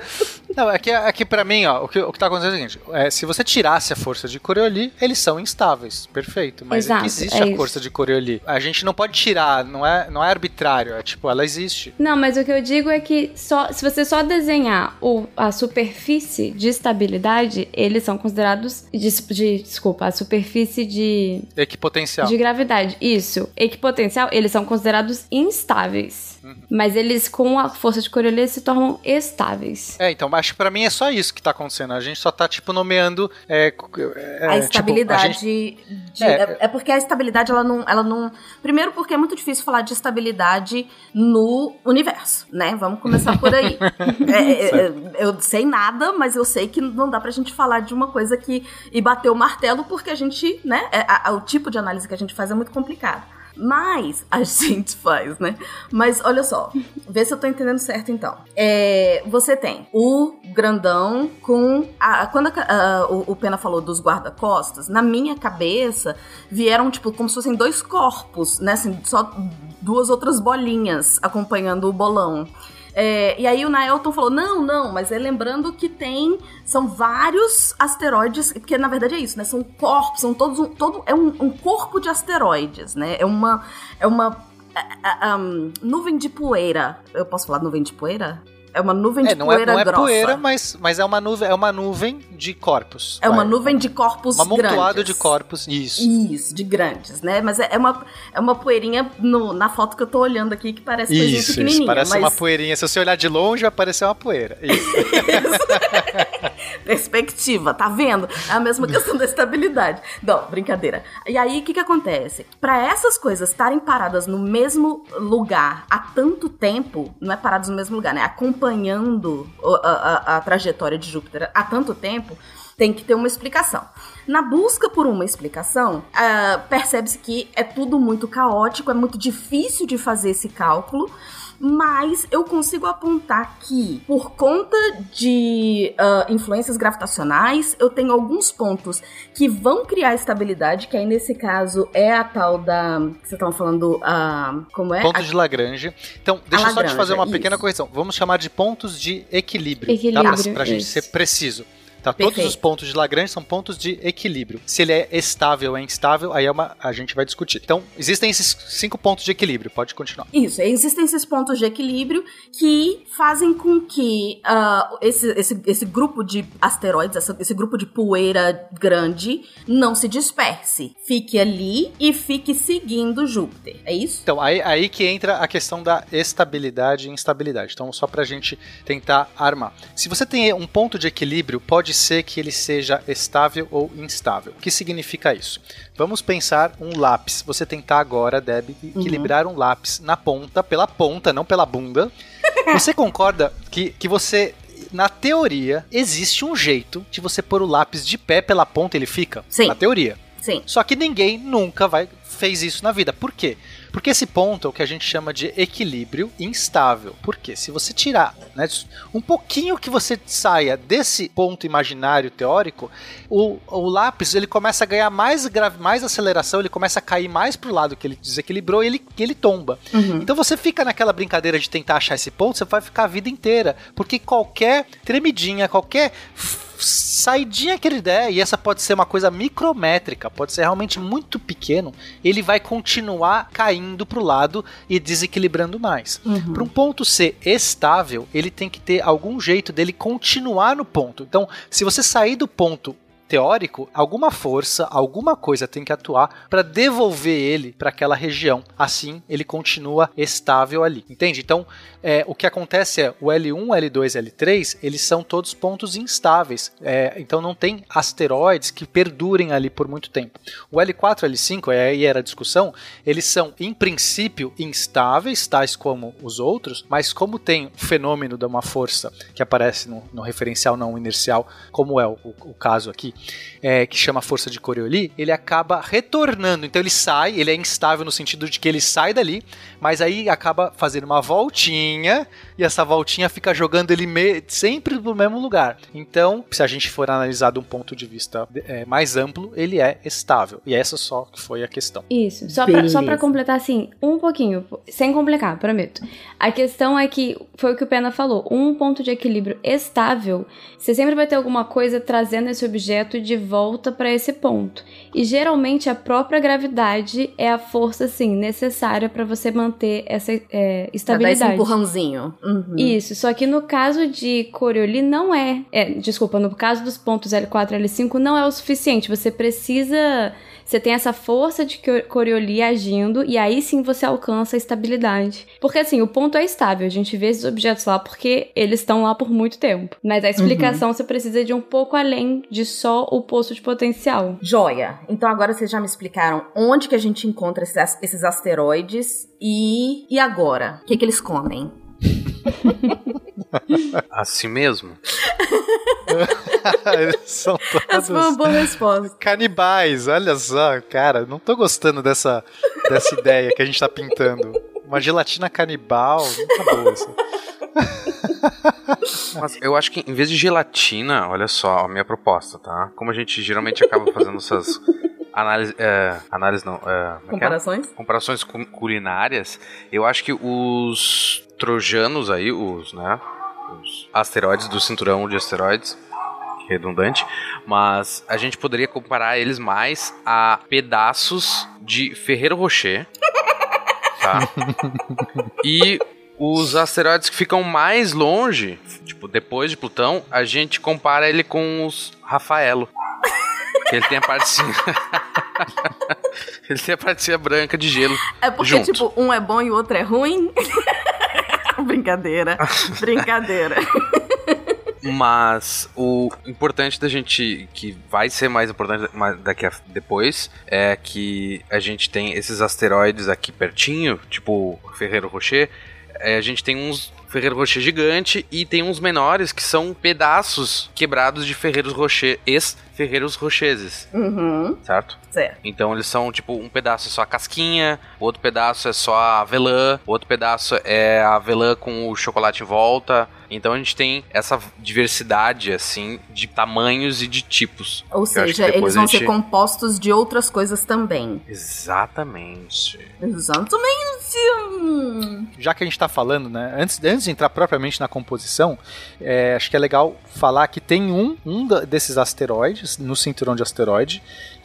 Não, aqui, aqui pra mim, ó, o que, o que tá acontecendo é o seguinte: é, se você tirasse a força de Coriolis, eles são instáveis, perfeito. Mas Exato, existe é a isso. força de Coriolis. A gente não pode tirar, não é, não é arbitrário, é tipo, ela existe. Não, mas o que eu digo é que só, se você só desenhar o, a superfície de estabilidade, eles são considerados. De, de- desculpa, a superfície de, Equipotencial. de gravidade. Isso. Equipotencial, eles são considerados instáveis. Uhum. Mas eles, com a força de Coriolis, se tornam estáveis. É, então, acho que pra mim é só isso que tá acontecendo. A gente só tá, tipo, nomeando. É, é, a tipo, estabilidade a gente- de- É. é, é porque a estabilidade ela não, ela não primeiro porque é muito difícil falar de estabilidade no universo né vamos começar por aí [laughs] É, é, é, eu sei nada mas eu sei que não dá pra gente falar de uma coisa que e bater o martelo porque a gente né é, a- a- o tipo de análise que a gente faz é muito complicado mas a [laughs] gente faz, né? Mas olha só, vê se eu tô entendendo certo então. É, você tem o grandão com. A, quando a- a- o, o Pena falou dos guarda-costas, na minha cabeça vieram, tipo, como se fossem dois corpos, né? Assim, só duas outras bolinhas acompanhando o bolão. É, e aí o Naelton falou: não, não, mas é lembrando que tem. São vários asteroides, porque na verdade é isso, né? São corpos, são todos. Um, todo, é um, um corpo de asteroides, né? É uma. É uma. é, é, um, nuvem de poeira. Eu posso falar nuvem de poeira? É uma nuvem de É, não é, poeira não é grossa. poeira, mas, mas é, uma nuvem, é uma nuvem de corpos. É uma vai. nuvem de corpos Um amontoado grandes. de corpos, isso. Isso, de grandes, né? Mas é, é uma, é uma poeirinha no- na foto que eu tô olhando aqui que parece coisinha Isso, pequenininha. isso, parece mas uma poeirinha. Se você olhar de longe, vai parecer uma poeira. Isso. [laughs] [laughs] perspectiva, tá vendo? É a mesma questão da estabilidade. Não, brincadeira. E aí, o que que acontece? Pra essas coisas estarem paradas no mesmo lugar há tanto tempo, não é paradas no mesmo lugar, né? Acompanhando a, a- a trajetória de Júpiter há tanto tempo, tem que ter uma explicação. Na busca por uma explicação, ah, percebe-se que é tudo muito caótico, é muito difícil de fazer esse cálculo, mas eu consigo apontar que, por conta de ah, influências gravitacionais, eu tenho alguns pontos que vão criar estabilidade, que aí nesse caso é a tal da. que Vocês estavam falando. ah, como é? Ponto A- de Lagrange. Então, deixa eu só te fazer uma isso. pequena correção. Vamos chamar de pontos de equilíbrio. Equilíbrio, Tá? Pra, pra gente ser preciso. Tá, todos os pontos de Lagrange são pontos de equilíbrio. Se ele é estável ou é instável, aí é uma, a gente vai discutir. Então, existem esses cinco pontos de equilíbrio. Pode continuar. Isso, existem esses pontos de equilíbrio que fazem com que ah, esse, esse, esse grupo de asteroides, essa- esse grupo de poeira grande, não se disperse. Fique ali e fique seguindo Júpiter. É isso? Então, aí, aí que entra a questão da estabilidade e instabilidade. Então, só pra gente tentar armar. Se você tem um ponto de equilíbrio, pode ser que ele seja estável ou instável. O que significa isso? Vamos pensar um lápis. Você tentar agora, Deb, equilibrar um lápis na ponta, pela ponta, não pela bunda. [laughs] Você concorda que, que você. Na teoria, existe um jeito de você pôr o lápis de pé pela ponta ele fica? Sim. Na teoria. Sim. Só que ninguém nunca vai fez isso na vida. Por quê? Porque esse ponto é o que a gente chama de equilíbrio instável. Porque se você tirar né, um pouquinho que você saia desse ponto imaginário teórico, o, o lápis ele começa a ganhar mais, mais aceleração, ele começa a cair mais pro lado que ele desequilibrou e ele, ele tomba. Uhum. Então você fica naquela brincadeira de tentar achar esse ponto, você vai ficar a vida inteira. Porque qualquer tremidinha, qualquer saidinha que ele der, e essa pode ser uma coisa micrométrica, pode ser realmente muito pequeno, ele vai continuar caindo pro lado e desequilibrando mais. Uhum. Para um ponto ser estável, ele tem que ter algum jeito dele continuar no ponto. Então, se você sair do ponto teórico, alguma força, alguma coisa tem que atuar para devolver ele para aquela região. Assim, ele continua estável ali. Entende? Então, é, o que acontece é o L1, L2, L3, eles são todos pontos instáveis. É, então, não tem asteroides que perdurem ali por muito tempo. O L4, L5, é, aí era a discussão, eles são, em princípio, instáveis, tais como os outros, mas como tem o fenômeno de uma força que aparece no, no referencial não inercial, como é o, o caso aqui, é, que chama força de Coriolis, ele acaba retornando. Então ele sai, ele é instável no sentido de que ele sai dali, mas aí acaba fazendo uma voltinha e essa voltinha fica jogando ele me- sempre no mesmo lugar. Então, se a gente for analisar de um ponto de vista é, mais amplo, ele é estável. E essa só que foi a questão. Isso. Só pra, só pra completar, assim, um pouquinho, sem complicar, prometo. A questão é que, foi o que o Pena falou, um ponto de equilíbrio estável, você sempre vai ter alguma coisa trazendo esse objeto de volta pra esse ponto. E geralmente a própria gravidade é a força, assim, necessária pra você manter essa é, Pra dar esse estabilidade. Uhum. Isso, só que no caso de Coriolis não é, é. Desculpa, no caso dos pontos L4 e L5 não é o suficiente. Você precisa. Você tem essa força de Cor- Coriolis agindo e aí sim você alcança a estabilidade. Porque assim, o ponto é estável, a gente vê esses objetos lá porque eles estão lá por muito tempo. Mas a explicação você precisa de um pouco além de só o poço de potencial. Joia. Então agora vocês já me explicaram onde que a gente encontra esses, esses asteroides e, e agora? O que, que eles comem? [laughs] Assim mesmo? [laughs] São Essa foi uma todos boa resposta. canibais, olha só, cara, não tô gostando dessa, dessa ideia que a gente tá pintando. Uma gelatina canibal, não tá boa assim. [laughs] Mas eu acho que em vez de gelatina, olha só a minha proposta, tá? Como a gente geralmente acaba fazendo essas análise. é, análise não. é, como é é? Comparações? comparações cu- culinárias, eu acho que os trojanos aí, os, né, os asteroides do cinturão de asteroides, redundante, mas a gente poderia comparar eles mais a pedaços de Ferreiro Rocher, [laughs] tá? e os asteroides que ficam mais longe, tipo, depois de Plutão, a gente compara ele com os Rafaelo. Ele tem a partezinha. [laughs] ele tem a partezinha branca de gelo. É porque, junto. tipo, um é bom e o outro é ruim? [laughs] Brincadeira. Brincadeira. Mas o importante da gente, que vai ser mais importante daqui a depois, é que a gente tem esses asteroides aqui pertinho, tipo Ferreiro Rocher. É, a gente tem uns Ferreiro Rocher gigante e tem uns menores que são pedaços quebrados de Ferreiros Rocher, ex-Ferreiros Rocheses, Uhum. certo? Certo. Então eles são tipo um pedaço é só a casquinha, outro pedaço é só a avelã, outro pedaço é a avelã com o chocolate em volta. Então a gente tem essa diversidade assim de tamanhos e de tipos. Ou seja, eles vão gente- ser compostos de outras coisas também. Exatamente. Exatamente. Já que a gente está falando, né? Antes, antes de entrar propriamente na composição, é, acho que é legal falar que tem um, um desses asteroides, no cinturão de asteroide,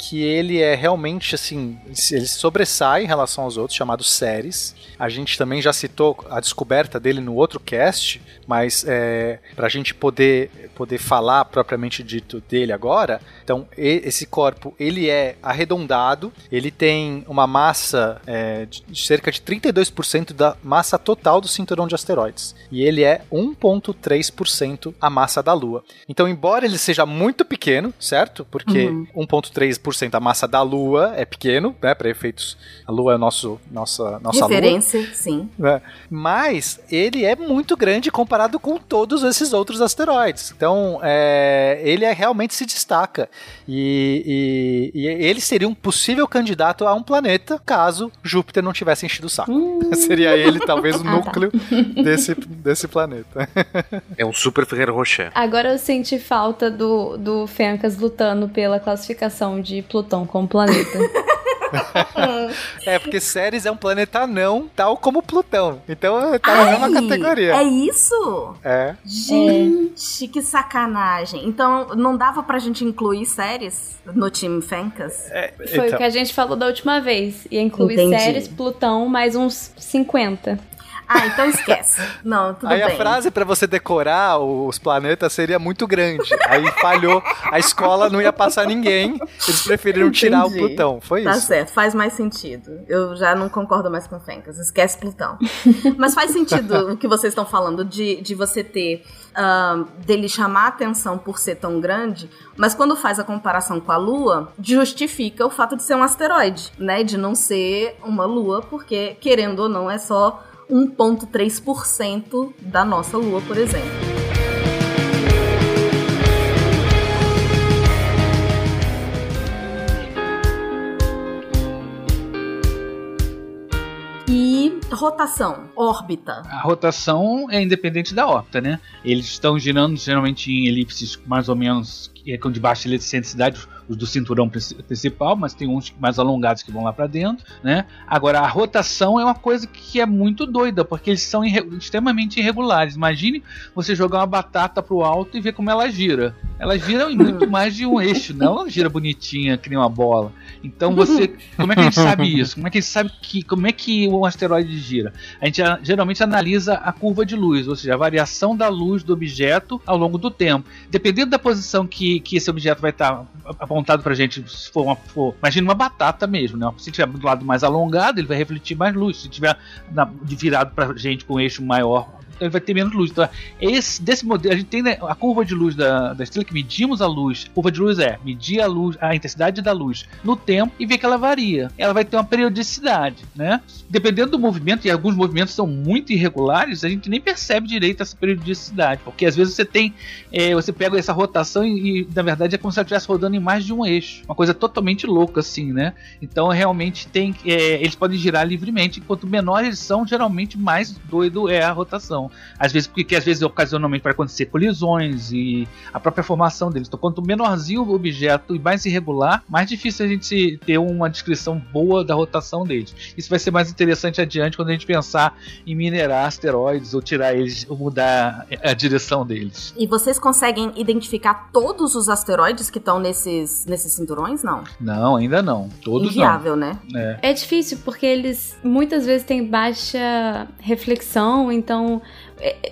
que ele é realmente assim, ele sobressai em relação aos outros, chamado Ceres. A gente também já citou a descoberta dele no outro cast, mas é, para a gente poder, poder falar propriamente dito dele agora, então esse corpo ele é arredondado, ele tem uma massa é, de de cerca de 32% da massa total do cinturão de asteroides. E ele é 1,3% a massa da Lua. Então, embora ele seja muito pequeno, certo? Porque Uhum. 1,3% a massa da Lua é pequeno, né? Para efeitos. A Lua é nosso, nossa, nossa Lua. Referência, sim. né? Mas ele é muito grande comparado com todos esses outros asteroides. Então, é, ele é, realmente se destaca. E, e- e ele seria um possível candidato a um planeta caso Júpiter não tivesse enchido o saco. [laughs] seria ele, talvez, o [laughs] Ah, tá. núcleo desse, desse planeta. [laughs] É um super Ferreiro Rocher. Agora eu senti falta do, do Fencas lutando pela classificação de Plutão como planeta. [laughs] [laughs] É, porque Ceres é um planeta não, tal como Plutão. Então, tá na mesma Ai, categoria. É isso? É. Gente, que sacanagem. Então, não dava pra gente incluir séries no time Fencas? Foi Então. o que a gente falou da última vez. Ia incluir Entendi. Ceres, Plutão, mais uns 50. Ah, então esquece. Não, tudo Aí bem. a frase pra você decorar os planetas seria muito grande. Aí falhou, a escola não ia passar ninguém. Eles preferiram tirar o Entendi. Plutão. Foi Tá isso. certo, faz mais sentido. Eu já não concordo mais com Fencas, esquece Plutão. [laughs] Mas faz sentido o que vocês estão falando de, de você ter. ahn, dele chamar a atenção por ser tão grande, mas quando faz a comparação com a Lua, justifica o fato de ser um asteroide, né? De não ser uma Lua, porque, querendo ou não, é só 1,3% da nossa Lua, por exemplo. E rotação, órbita. A rotação é independente da órbita, né? Eles estão girando geralmente em elipses mais ou menos é com de baixa eletricidade, os do cinturão princi- principal, mas tem uns mais alongados que vão lá para dentro, né? Agora a rotação é uma coisa que é muito doida, porque eles são irre- extremamente irregulares. Imagine você jogar uma batata pro alto e ver como ela gira. Ela gira em muito [laughs] mais de um eixo, não ela gira bonitinha que nem uma bola. Então você, [laughs] como é que a gente sabe isso? Como é que a gente sabe que como é que um asteroide gira? A gente geralmente analisa a curva de luz, ou seja, a variação da luz do objeto ao longo do tempo. Dependendo da posição que, que esse objeto vai estar apontado pra gente, se for uma. For, imagina uma batata mesmo, né? Se tiver do lado mais alongado, ele vai refletir mais luz. Se tiver na- virado pra gente com um eixo maior, ele vai ter menos luz. Então, esse, desse modelo, a gente tem né, a curva de luz da, da estrela que medimos a luz. A curva de luz é medir a luz, a intensidade da luz no tempo e ver que ela varia. Ela vai ter uma periodicidade, né? Dependendo do movimento, e alguns movimentos são muito irregulares, a gente nem percebe direito essa periodicidade, porque às vezes você tem, é, você pega essa rotação e, e, na verdade é como se ela estivesse rodando em mais de um eixo, uma coisa totalmente louca assim, né? Então realmente tem, é, eles podem girar livremente, quanto menores eles são, geralmente mais doido é a rotação. Então, às vezes, porque às vezes ocasionalmente vai acontecer colisões e a própria formação deles. Então, quanto menorzinho o objeto e mais irregular, mais difícil a gente ter uma descrição boa da rotação deles. Isso vai ser mais interessante adiante quando a gente pensar em minerar asteroides ou tirar eles, ou mudar a direção deles. E vocês conseguem identificar todos os asteroides que estão nesses, nesses cinturões? Não. Não, ainda não. Todos Inviável, né? não. É. É difícil porque eles muitas vezes têm baixa reflexão, então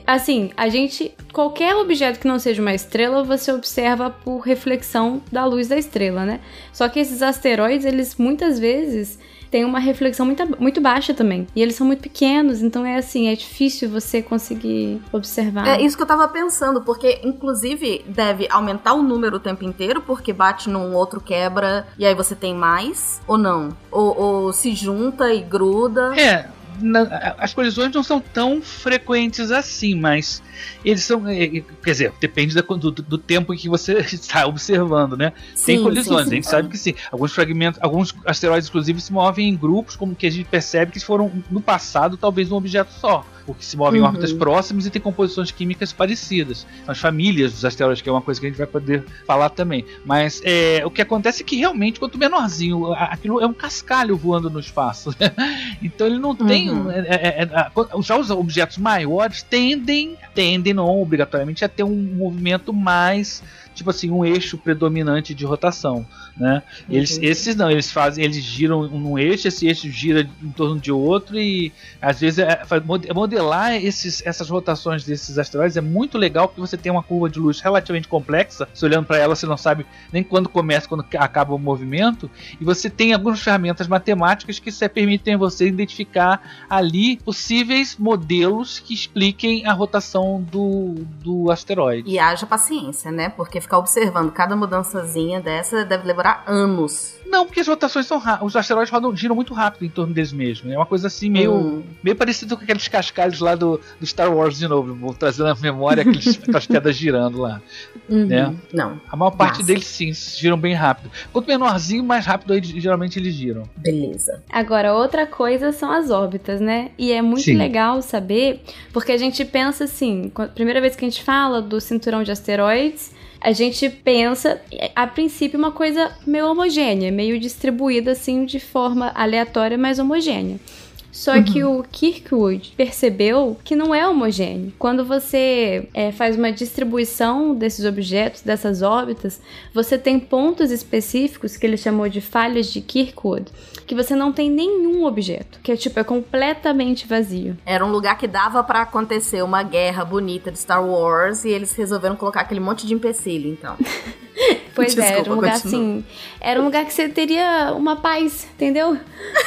assim, a gente qualquer objeto que não seja uma estrela, você observa por reflexão da luz da estrela, né? Só que esses asteroides, eles muitas vezes têm uma reflexão muito, muito baixa também. E eles são muito pequenos, então é assim, é difícil você conseguir observar. É isso que eu tava pensando, porque inclusive deve aumentar o número o tempo inteiro, porque bate num outro quebra e aí você tem mais, ou não? Ou, ou se junta e gruda. É, na- as colisões não são tão frequentes assim, mas eles são. é, é, Quer dizer, depende da- do, do tempo em que você [laughs] está observando, né? Tem Sim, colisões, sim, sim. a gente sabe que sim. Alguns fragmentos, alguns asteroides, inclusive, se movem em grupos, como que a gente percebe que foram no passado talvez um objeto só. Porque se movem em Uhum. órbitas próximas e tem composições químicas parecidas. As famílias dos asteroides, que é uma coisa que a gente vai poder falar também. Mas é, o que acontece é que realmente, quanto menorzinho, aquilo é um cascalho voando no espaço. [laughs] então ele não tem. Uhum. um- é- é- é- já os objetos maiores tendem, tendem não obrigatoriamente a ter um movimento mais tipo assim um eixo predominante de rotação, né? Eles, esses não, eles fazem, eles giram num eixo, esse eixo gira em torno de outro e às vezes é, mode- modelar esses, essas rotações desses asteroides é muito legal porque você tem uma curva de luz relativamente complexa. Se olhando para ela você não sabe nem quando começa, quando acaba o movimento e você tem algumas ferramentas matemáticas que se permitem você identificar ali possíveis modelos que expliquem a rotação do, do asteroide. E haja paciência, né? Porque ficar observando cada mudançazinha dessa deve levar anos. Não, porque as rotações são rápidas. Os asteroides rodam, giram muito rápido em torno deles mesmos. É uma coisa assim meio, Hum. meio parecido com aqueles cascalhos lá do, do Star Wars de novo. Vou trazer na memória aqueles, [laughs] aquelas pedras girando lá. Uhum. né? Não, A maior parte Massa. deles sim, giram bem rápido. Quanto menorzinho, mais rápido eles- geralmente eles giram. beleza. Agora, outra coisa são as órbitas, né? E é muito Sim. legal saber, porque a gente pensa assim, primeira vez que a gente fala do cinturão de asteroides, a gente pensa, a princípio, uma coisa meio homogênea, meio distribuída assim de forma aleatória, mas homogênea. Só que o Kirkwood percebeu que não é homogêneo. Quando você é, faz uma distribuição desses objetos, dessas órbitas, você tem pontos específicos que ele chamou de falhas de Kirkwood, que você não tem nenhum objeto, que é tipo é completamente vazio. Era um lugar que dava pra acontecer uma guerra bonita de Star Wars e eles resolveram colocar aquele monte de empecilho, então. [laughs] Pois é, era Desculpa, um lugar continua. assim, era um lugar que você teria uma paz, entendeu?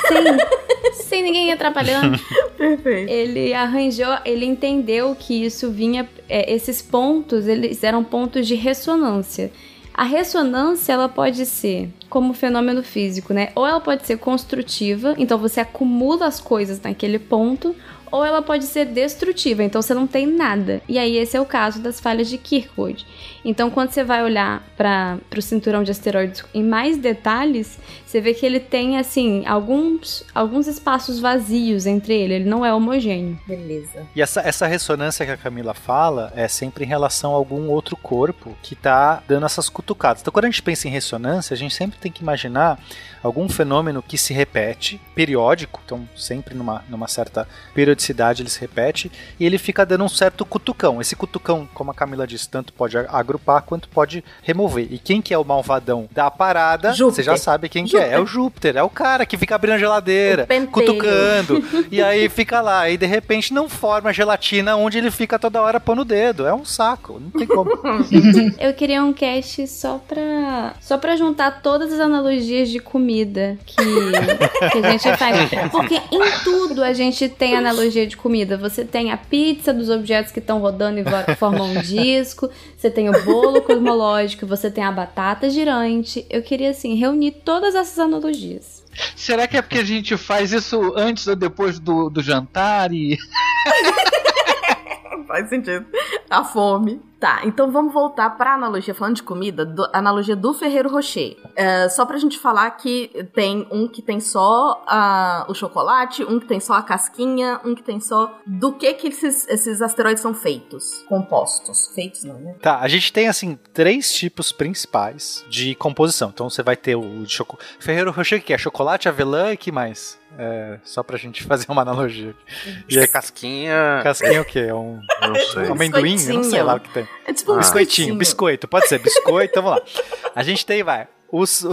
Sem, [laughs] sem ninguém atrapalhando. [laughs] Perfeito. Ele arranjou, ele entendeu que isso vinha, é, esses pontos, eles eram pontos de ressonância. A ressonância, ela pode ser como fenômeno físico, né? Ou ela pode ser construtiva, então você acumula as coisas naquele ponto, ou ela pode ser destrutiva, então você não tem nada. E aí esse é o caso das falhas de Kirkwood. Então quando você vai olhar para o cinturão de asteroides em mais detalhes, você vê que ele tem assim alguns alguns espaços vazios entre ele, ele não é homogêneo. Beleza. E essa, essa ressonância que a Camila fala é sempre em relação a algum outro corpo que tá dando essas cutucadas. Então, quando a gente pensa em ressonância, a gente sempre tem que imaginar algum fenômeno que se repete, periódico, então sempre numa, numa certa periodicidade ele se repete, e ele fica dando um certo cutucão. Esse cutucão, como a Camila disse, tanto pode agrupar quanto pode remover. E quem que é o malvadão da parada, Júpiter. você já sabe quem que Júpiter. é. É o Júpiter, é o cara que fica abrindo a geladeira, cutucando, [laughs] e aí fica lá, e de repente não forma gelatina onde ele fica toda hora pondo o dedo. É um saco, não tem como. [laughs] Eu queria um cast só pra só para juntar todas as analogias de comida que, que a gente [laughs] faz, porque em tudo a gente tem analogia de comida. Você tem a pizza dos objetos que estão rodando e formam um disco, você tem o bolo cosmológico, você tem a batata girante. Eu queria assim reunir todas essas analogias. Será que é porque a gente faz isso antes ou depois do, do jantar e. [laughs] Faz sentido. A fome. Tá, então vamos voltar pra analogia, falando de comida, do, analogia do Ferreiro Rocher. É, só pra gente falar que tem um que tem só a, o chocolate, um que tem só a casquinha, um que tem só. Do que que esses, esses asteroides são feitos? Compostos. Feitos não, né? Tá, a gente tem assim três tipos principais de composição. Então você vai ter o de choco... Ferreiro Rocher que é chocolate, avelã e que mais? É, só pra gente [laughs] fazer uma analogia. E a casquinha. Casquinha o quê? É um, Não sei. um [laughs] amendoim? Eu não sei lá o que tem. É tipo um Ah. Biscoitinho, biscoitinho. biscoito, pode ser biscoito, então vamos lá. A gente tem, vai, os- [laughs] o,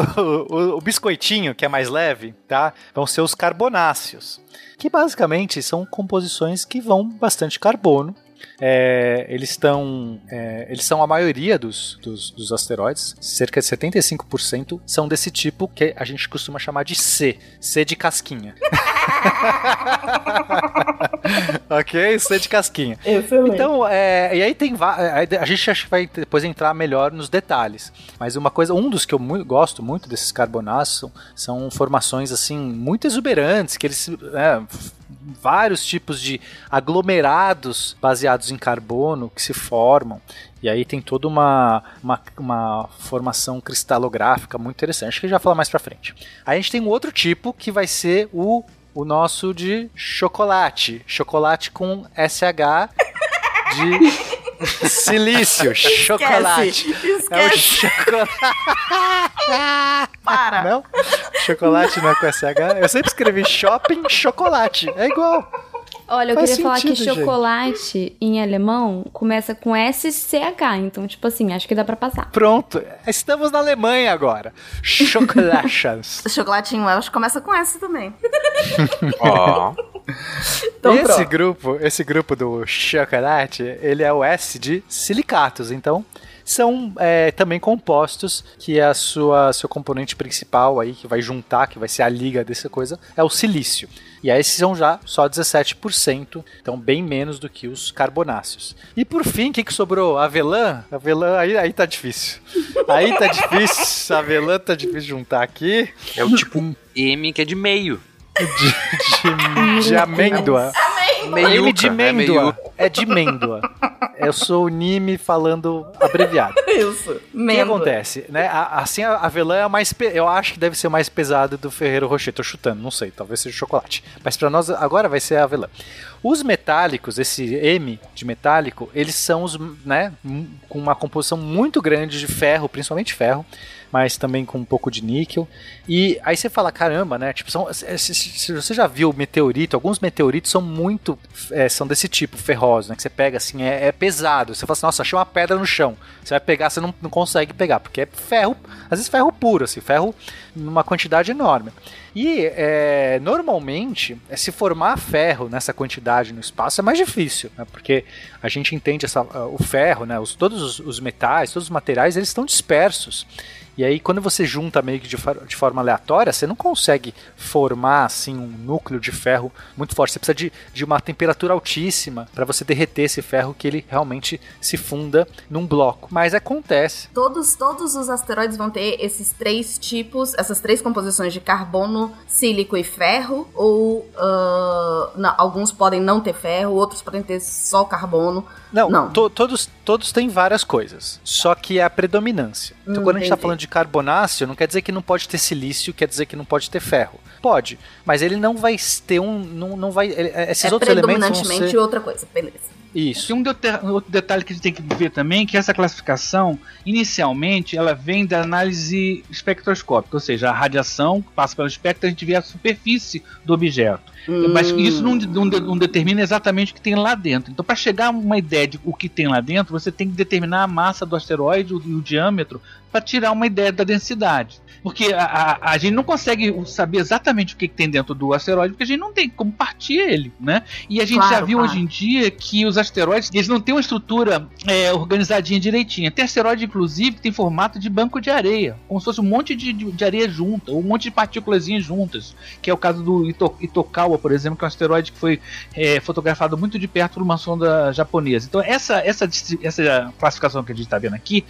o- o biscoitinho, que é mais leve, tá? Vão ser os carbonáceos, que basicamente são composições que vão bastante carbono. É, eles estão. é, eles são a maioria dos, dos, dos asteroides, cerca de 75% são desse tipo que a gente costuma chamar de C. C de casquinha. [laughs] [laughs] ok? C de casquinha. Excelente. Então, é, e aí tem é, a gente acho que vai depois entrar melhor nos detalhes. Mas uma coisa, um dos que eu mu- gosto muito desses carbonáceos são, são formações assim muito exuberantes, que eles é, vários tipos de aglomerados baseados em carbono que se formam. E aí tem toda uma, uma, uma formação cristalográfica muito interessante. Acho que a gente vai falar mais pra frente. Aí a gente tem um outro tipo que vai ser o, o nosso de chocolate. Chocolate com SH de [laughs] silício. Chocolate. É o Esquece. chocolate. [laughs] Para. Não? Chocolate não é com SH? Eu sempre escrevi shopping chocolate. É igual. Olha, eu Faz queria falar que sentido, gente. chocolate em alemão começa com SCH, então, tipo assim, acho que dá pra passar. Pronto. Estamos na Alemanha agora. Chocolachas. O [laughs] chocolatinho Welsh começa com S também. Ó. Então, esse pronto. grupo, esse grupo do chocolate, ele é o S de silicatos, então são é, também compostos que a sua seu componente principal aí que vai juntar, que vai ser a liga dessa coisa, é o silício. E aí esses são já só 17%, então bem menos do que os carbonáceos. E por fim, o que, que sobrou? Avelã? Avelã, aí, aí tá difícil. Aí tá difícil, avelã tá difícil de juntar aqui. É o tipo um M que é de meio. De, de amêndoa. Meiuca, M de é mêndoa. meiuca. É de mêndoa. Eu sou o Nime falando abreviado. Isso. O que Mendo. acontece? Né? A- Assim, a avelã é a mais. pe- Eu acho que deve ser mais pesada do Ferreiro Rocher. Tô chutando, não sei. Talvez seja chocolate. Mas pra nós agora vai ser a avelã. Os metálicos, esse M de metálico, eles são os, né, m- com uma composição muito grande de ferro, principalmente ferro, mas também com um pouco de níquel. E aí você fala, caramba, né? Tipo, são, se, se- você já viu meteorito, alguns meteoritos são muito, é, são desse tipo, ferrosos, né? Que você pega assim, é, é pesado. Você fala assim, nossa, achei uma pedra no chão. Você vai pegar, você não, não consegue pegar, porque é ferro, às vezes ferro puro, assim, ferro numa quantidade enorme. E é, normalmente, é, se formar ferro nessa quantidade no espaço é mais difícil, né? porque a gente entende essa, o ferro, né? os, todos os, os metais, todos os materiais, eles estão dispersos. E aí, quando você junta meio que de, de forma aleatória, você não consegue formar assim um núcleo de ferro muito forte. Você precisa de, de uma temperatura altíssima para você derreter esse ferro que ele realmente se funda num bloco. Mas acontece. Todos, todos os asteroides vão ter esses três tipos, essas três composições de carbono, sílico e ferro, ou ah, não, alguns podem não ter ferro, outros podem ter só carbono. Não, Não. to- todos, todos têm várias coisas, só que é a predominância. Então, Hum, quando a gente está falando de carbonáceo, não quer dizer que não pode ter silício, quer dizer que não pode ter ferro. Pode, mas ele não vai ter um. Não, não vai, ele- esses é outros elementos predominantemente ser. outra coisa, beleza. Isso. E um outro detalhe que a gente tem que ver também é que essa classificação, inicialmente, ela vem da análise espectroscópica, ou seja, a radiação que passa pelo espectro, a gente vê a superfície do objeto. Mas Hum. isso não, não não determina exatamente o que tem lá dentro. Então, para chegar a uma ideia de o que tem lá dentro, você tem que determinar a massa do asteroide o- e o diâmetro para tirar uma ideia da densidade. Porque a, a- a gente não consegue saber exatamente o que, que tem dentro do asteroide, porque a gente não tem como partir ele, né? E a gente já Claro, viu claro. hoje em dia que os asteroides eles não têm uma estrutura é, organizadinha direitinha. Tem asteroide, inclusive, que tem formato de banco de areia, como se fosse um monte de, de, de areia junta, ou um monte de partículas juntas, que é o caso do Ito, Itokawa, por exemplo, que é um asteroide que foi é, fotografado muito de perto por uma sonda japonesa. Então, essa, essa, essa classificação que a gente está vendo aqui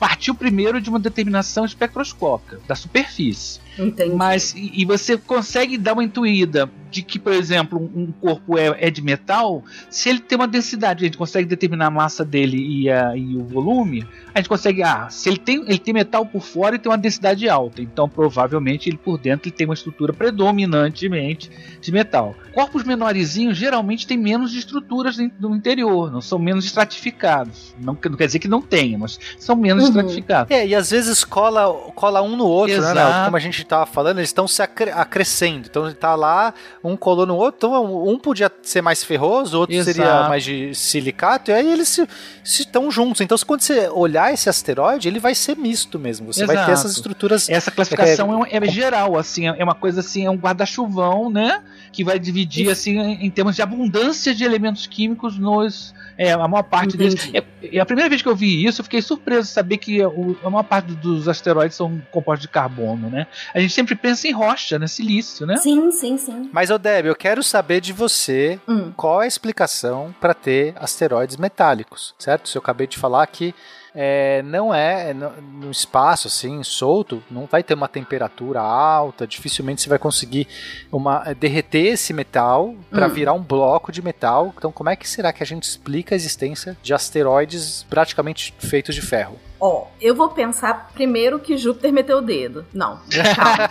partiu primeiro de uma determinação espectroscópica da superfície. Entendi. Mas e, e você consegue dar uma intuída de que, por exemplo, um corpo é, é de metal, se ele tem uma densidade, a gente consegue determinar a massa dele e, a- e o volume, a gente consegue, ah, se ele tem, ele tem metal por fora e tem uma densidade alta, então provavelmente ele por dentro ele tem uma estrutura predominantemente de metal. Corpos menorzinhos geralmente têm menos estruturas no interior, não são menos estratificados. Não, não quer dizer que não tenha, mas são menos Uhum. estratificados. É, e às vezes cola, cola um no outro, né, Exato. Nel? Como a gente tava falando, eles estão se acre- acrescendo. Então ele tá lá, um colou no outro, então um podia ser mais ferroso, o outro Exato. seria mais de silicato, e aí eles se estão juntos. Então, se quando você olhar esse asteroide, ele vai ser misto mesmo. Você vai ter Exato. essas estruturas. Essa classificação é, é geral, assim, é uma coisa assim, é um guarda-chuvão, né? Que vai dividir, assim, em, termos de abundância de elementos químicos nos. É, a maior parte deles. É, é a primeira vez que eu vi isso, eu fiquei surpreso de saber que a maior parte dos asteroides são compostos de carbono, né? A gente sempre pensa em rocha, né? Silício, né? Sim, sim, sim. Mas, ô Deb, eu quero saber de você Hum. qual é a explicação para ter asteroides metálicos, certo? Se eu acabei de falar que é, não é no, no espaço assim solto, não vai ter uma temperatura alta, dificilmente você vai conseguir uma, é, derreter esse metal para Hum. virar um bloco de metal. Então, como é que será que a gente explica a existência de asteroides praticamente feitos de ferro? Ó, eu vou pensar primeiro que Júpiter meteu o dedo. Não, [laughs] calma.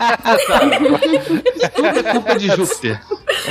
[laughs] Tudo é culpa de Júpiter.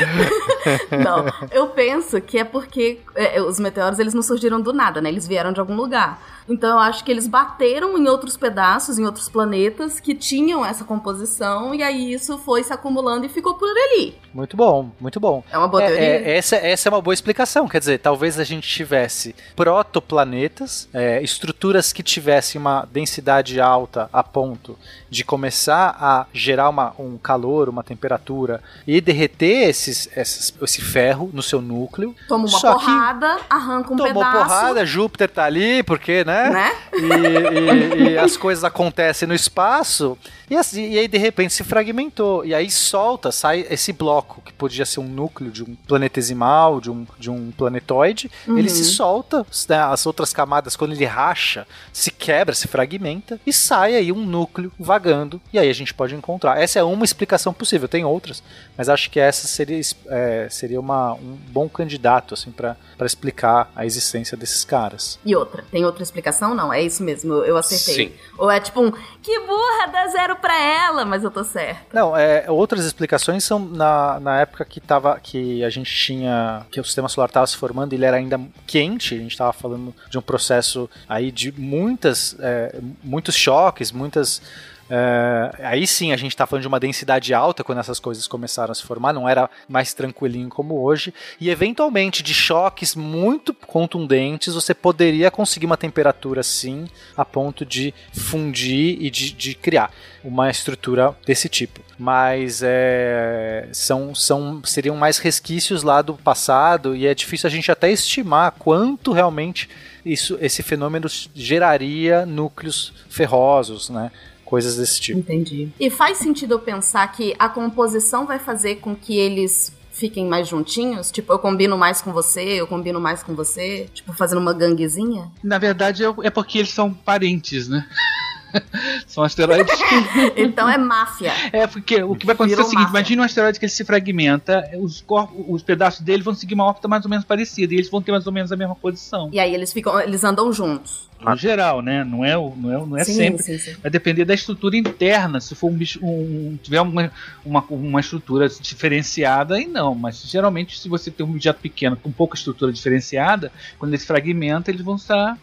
[laughs] Não, eu penso que é porque é, os meteoros eles não surgiram do nada, né? Eles vieram de algum lugar. Então eu acho que eles bateram em outros pedaços, em outros planetas que tinham essa composição e aí isso foi se acumulando e ficou por ali. Muito bom, muito bom. É uma boa É, teoria. é, essa, essa é uma boa explicação. Quer dizer, talvez a gente tivesse protoplanetas, é, estruturas que tivessem uma densidade alta a ponto de começar a gerar uma, um calor, uma temperatura e derreter esses, esses- esse ferro no seu núcleo. Toma uma porrada, arranca um Tomou pedaço. porrada, Júpiter tá ali, porque, né? Né? E, e- e as coisas acontecem no espaço. E, assim, e aí, de repente, se fragmentou. E aí solta, sai esse bloco, que podia ser um núcleo de um planetesimal, de um, de um planetoide. Uhum. Ele se solta, né, as outras camadas, quando ele racha, se quebra, se fragmenta, e sai aí um núcleo vagando. E aí a gente pode encontrar. Essa é uma explicação possível, tem outras, mas acho que essa seria, é, seria uma, um bom candidato assim, para explicar a existência desses caras. E outra, tem outra explicação? Não, é isso mesmo, eu, acertei. Sim. Ou é tipo um, que burra, dá zero pra ela, mas eu tô certa. Não, é, outras explicações são na, na época que, tava, que a gente tinha. que o sistema solar estava se formando, ele era ainda quente, a gente estava falando de um processo aí de muitas. é, muitos choques, muitas. É, aí sim a gente está falando de uma densidade alta quando essas coisas começaram a se formar, não era mais tranquilinho como hoje. E eventualmente de choques muito contundentes, você poderia conseguir uma temperatura sim a ponto de fundir e de, de criar uma estrutura desse tipo. Mas é, são, são, seriam mais resquícios lá do passado e é difícil a gente até estimar quanto realmente isso, esse fenômeno geraria núcleos ferrosos, né? Coisas desse tipo. Entendi. E faz sentido eu pensar que a composição vai fazer com que eles fiquem mais juntinhos? Tipo, eu combino mais com você, eu combino mais com você? Tipo, fazendo uma ganguezinha? Na verdade, é- é porque eles são parentes, né? [laughs] são asteroides. [laughs] Então é máfia. É, porque o que vai acontecer é o seguinte: máfia. imagine um asteroide que ele se fragmenta, os, corpos, os pedaços dele vão seguir uma órbita mais ou menos parecida, e eles vão ter mais ou menos a mesma posição. E aí eles ficam, eles andam juntos. No geral, né? Não é, não é, não é sim, sempre. sim, sim. Vai depender da estrutura interna. Se for um bicho, um, tiver uma, uma, uma estrutura diferenciada, aí não. Mas geralmente, se você tem um objeto pequeno com pouca estrutura diferenciada, quando ele se fragmenta, eles vão estar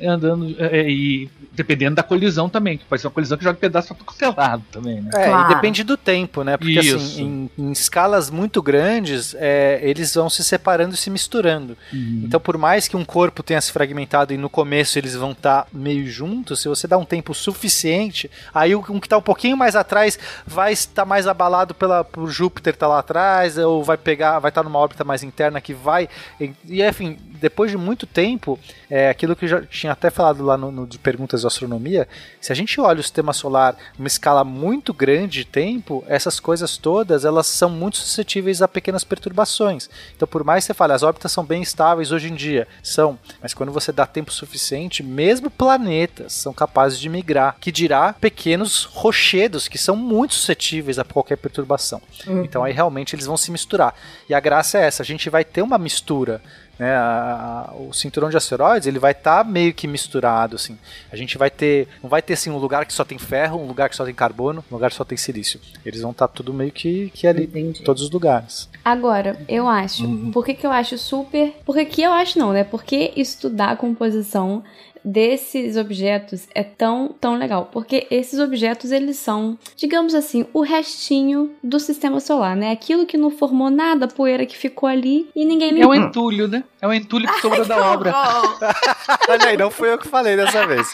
andando é, é, e dependendo da colisão também, que pode ser uma colisão que joga pedaço pra todo lado também, né? É, Claro. e depende do tempo, né? Porque Isso. assim, em, em escalas muito grandes, é, eles vão se separando e se misturando. Uhum. Então, por mais que um corpo tenha se fragmentado e no começo eles vão estar meio juntos, se você dá um tempo suficiente, aí o um que está um pouquinho mais atrás vai estar mais abalado pela, por Júpiter estar lá atrás, ou vai pegar, vai estar numa órbita mais interna que vai. E, e, enfim, depois de muito tempo, é aquilo que eu já tinha até falado lá no, no de perguntas de astronomia, se a gente olha o sistema solar numa escala muito grande de tempo, essas coisas todas elas são muito suscetíveis a pequenas perturbações. Então, por mais que você fale, as órbitas são bem estáveis hoje em dia, são, mas quando você dá tempo suficiente, mesmo planetas são capazes de migrar, que dirá pequenos rochedos que são muito suscetíveis a qualquer perturbação. Uhum. Então aí realmente eles vão se misturar. E a graça é essa, a gente vai ter uma mistura né, a- a- o cinturão de asteroides ele vai estar meio que misturado assim. A gente vai ter, não vai ter assim um lugar que só tem ferro, um lugar que só tem carbono, um lugar que só tem silício. Eles vão estar tudo meio que, que ali, Entendi. em todos os lugares. Agora, eu acho. Por que, que eu acho super. Por que, que eu acho não, né? Porque estudar a composição desses objetos é tão, tão legal. Porque esses objetos, eles são, digamos assim, o restinho do sistema solar, né? Aquilo que não formou nada, a poeira que ficou ali e ninguém É limpou. um entulho, né? É um entulho que sobrou da obra. [laughs] Olha aí, não fui eu que falei dessa vez.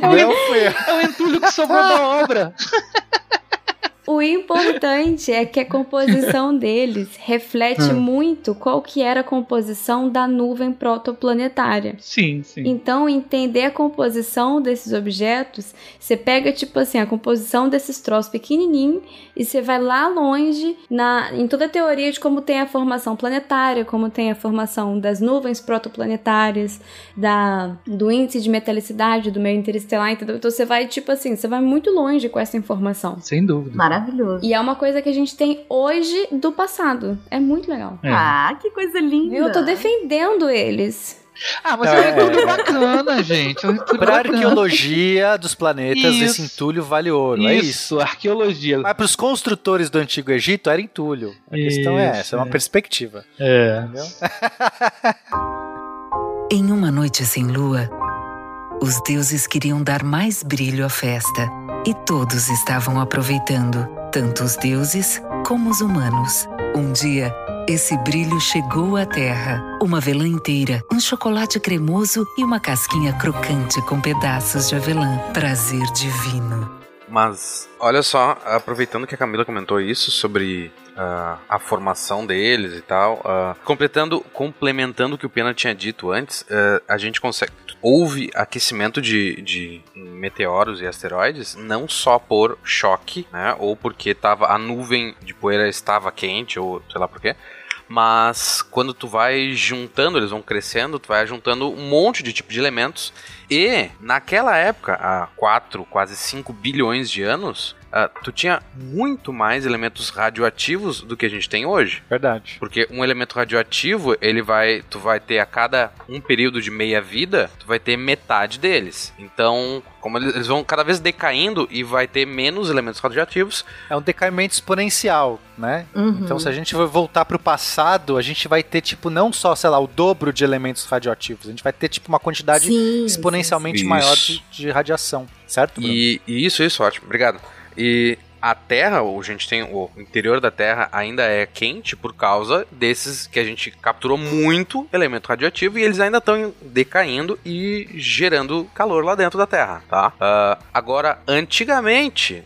Não fui eu. É um entulho que sobrou da obra. [laughs] O importante é que a composição [laughs] deles reflete muito qual que era a composição da nuvem protoplanetária. Sim, sim. Então, entender a composição desses objetos, você pega, tipo assim, a composição desses troços pequenininhos e você vai lá longe na, em toda a teoria de como tem a formação planetária, como tem a formação das nuvens protoplanetárias, da, do índice de metalicidade do meio interestelar, entendeu? Então, você vai, tipo assim, você vai muito longe com essa informação. Sem dúvida. Maravilhoso. E é uma coisa que a gente tem hoje do passado. É muito legal. É. Ah, que coisa linda. Eu tô defendendo eles. Ah, mas Não, é um é- entulho bacana, gente. É um Pra bacana. arqueologia dos planetas, Isso. esse entulho vale ouro. É isso. Isso, arqueologia. Mas para os construtores do Antigo Egito era entulho. A questão é Isso, essa, é uma é. perspectiva. É. Entendeu? [laughs] Em uma noite sem lua, os deuses queriam dar mais brilho à festa e todos estavam aproveitando, tanto os deuses como os humanos. Um dia, esse brilho chegou à Terra. Uma avelã inteira, um chocolate cremoso e uma casquinha crocante com pedaços de avelã. Prazer divino. Mas, olha só, aproveitando que a Camila comentou isso sobre ah, a formação deles e tal, ah, completando, complementando o que o Pena tinha dito antes, ah, a gente consegue. Houve aquecimento de, de meteoros e asteroides não só por choque, né, ou porque tava, a nuvem de poeira estava quente, ou sei lá por quê. Mas quando tu vai juntando, eles vão crescendo, tu vai juntando um monte de tipo de elementos. E naquela época, há 4, quase 5 bilhões de anos, ah, tu tinha muito mais elementos radioativos do que a gente tem hoje. Verdade. Porque um elemento radioativo, ele vai, tu vai ter a cada um período de meia vida, tu vai ter metade deles. Então, como eles, vão cada vez decaindo e vai ter menos elementos radioativos, É um decaimento exponencial, né? Uhum. Então, se a gente for voltar pro passado, a gente vai ter, tipo, não só, sei lá, o dobro de elementos radioativos. A gente vai ter, tipo, uma quantidade Sim, exponencialmente sim, sim. maior de, de radiação. Certo, Bruno? E, e isso, isso, ótimo, obrigado. E a Terra, o a gente tem o interior da Terra ainda é quente por causa desses que a gente capturou muito elemento radioativo e eles ainda estão decaindo e gerando calor lá dentro da Terra, tá? Ah, agora, antigamente,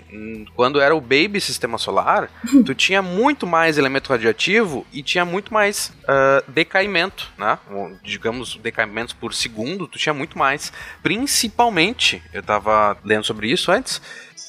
quando era o baby sistema solar, [laughs] tu tinha muito mais elemento radioativo e tinha muito mais ah, decaimento, né? Um, Digamos, decaimentos por segundo, tu tinha muito mais. Principalmente, eu tava lendo sobre isso antes,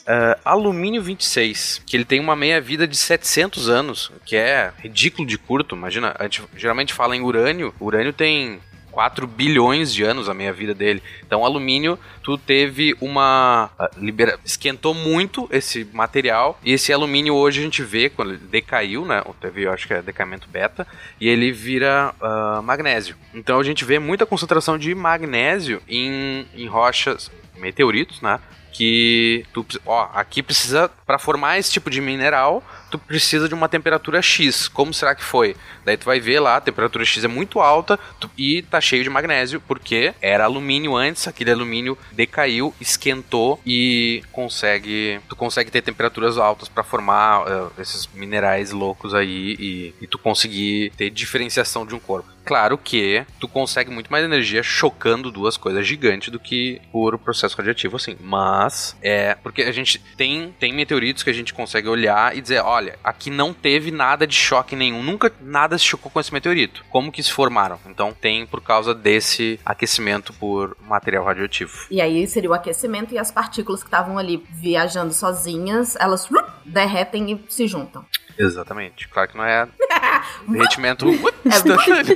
ah, alumínio 26, que ele tem uma meia-vida de 700 anos, que é ridículo de curto. Imagina, a gente geralmente fala em urânio, urânio tem 4 bilhões de anos a meia-vida dele. Então, alumínio, tu teve uma. ah, libera- esquentou muito esse material. E esse alumínio hoje a gente vê quando ele decaiu, né? Teve, eu acho que é decaimento beta. E ele vira ah, magnésio. Então, a gente vê muita concentração de magnésio em, em rochas, meteoritos, né? Que tu, ó, aqui precisa para formar esse tipo de mineral, tu precisa de uma temperatura X. Como será que foi? Daí tu vai ver lá, a temperatura X é muito alta tu- e tá cheio de magnésio, porque era alumínio antes, aquele alumínio decaiu, esquentou e consegue, tu consegue ter temperaturas altas para formar eh, esses minerais loucos aí e, e tu conseguir ter diferenciação de um corpo. Claro que tu consegue muito mais energia chocando duas coisas gigantes do que por processo radioativo, assim. Mas, é. Porque a gente tem, tem meteoritos que a gente consegue olhar e dizer, ó, olha, aqui não teve nada de choque nenhum, nunca nada se chocou com esse meteorito. Como que se formaram? Então tem por causa desse aquecimento por material radioativo. E aí seria o aquecimento e as partículas que estavam ali viajando sozinhas, elas derretem e se juntam. Exatamente. Claro que não é [laughs] derretimento É.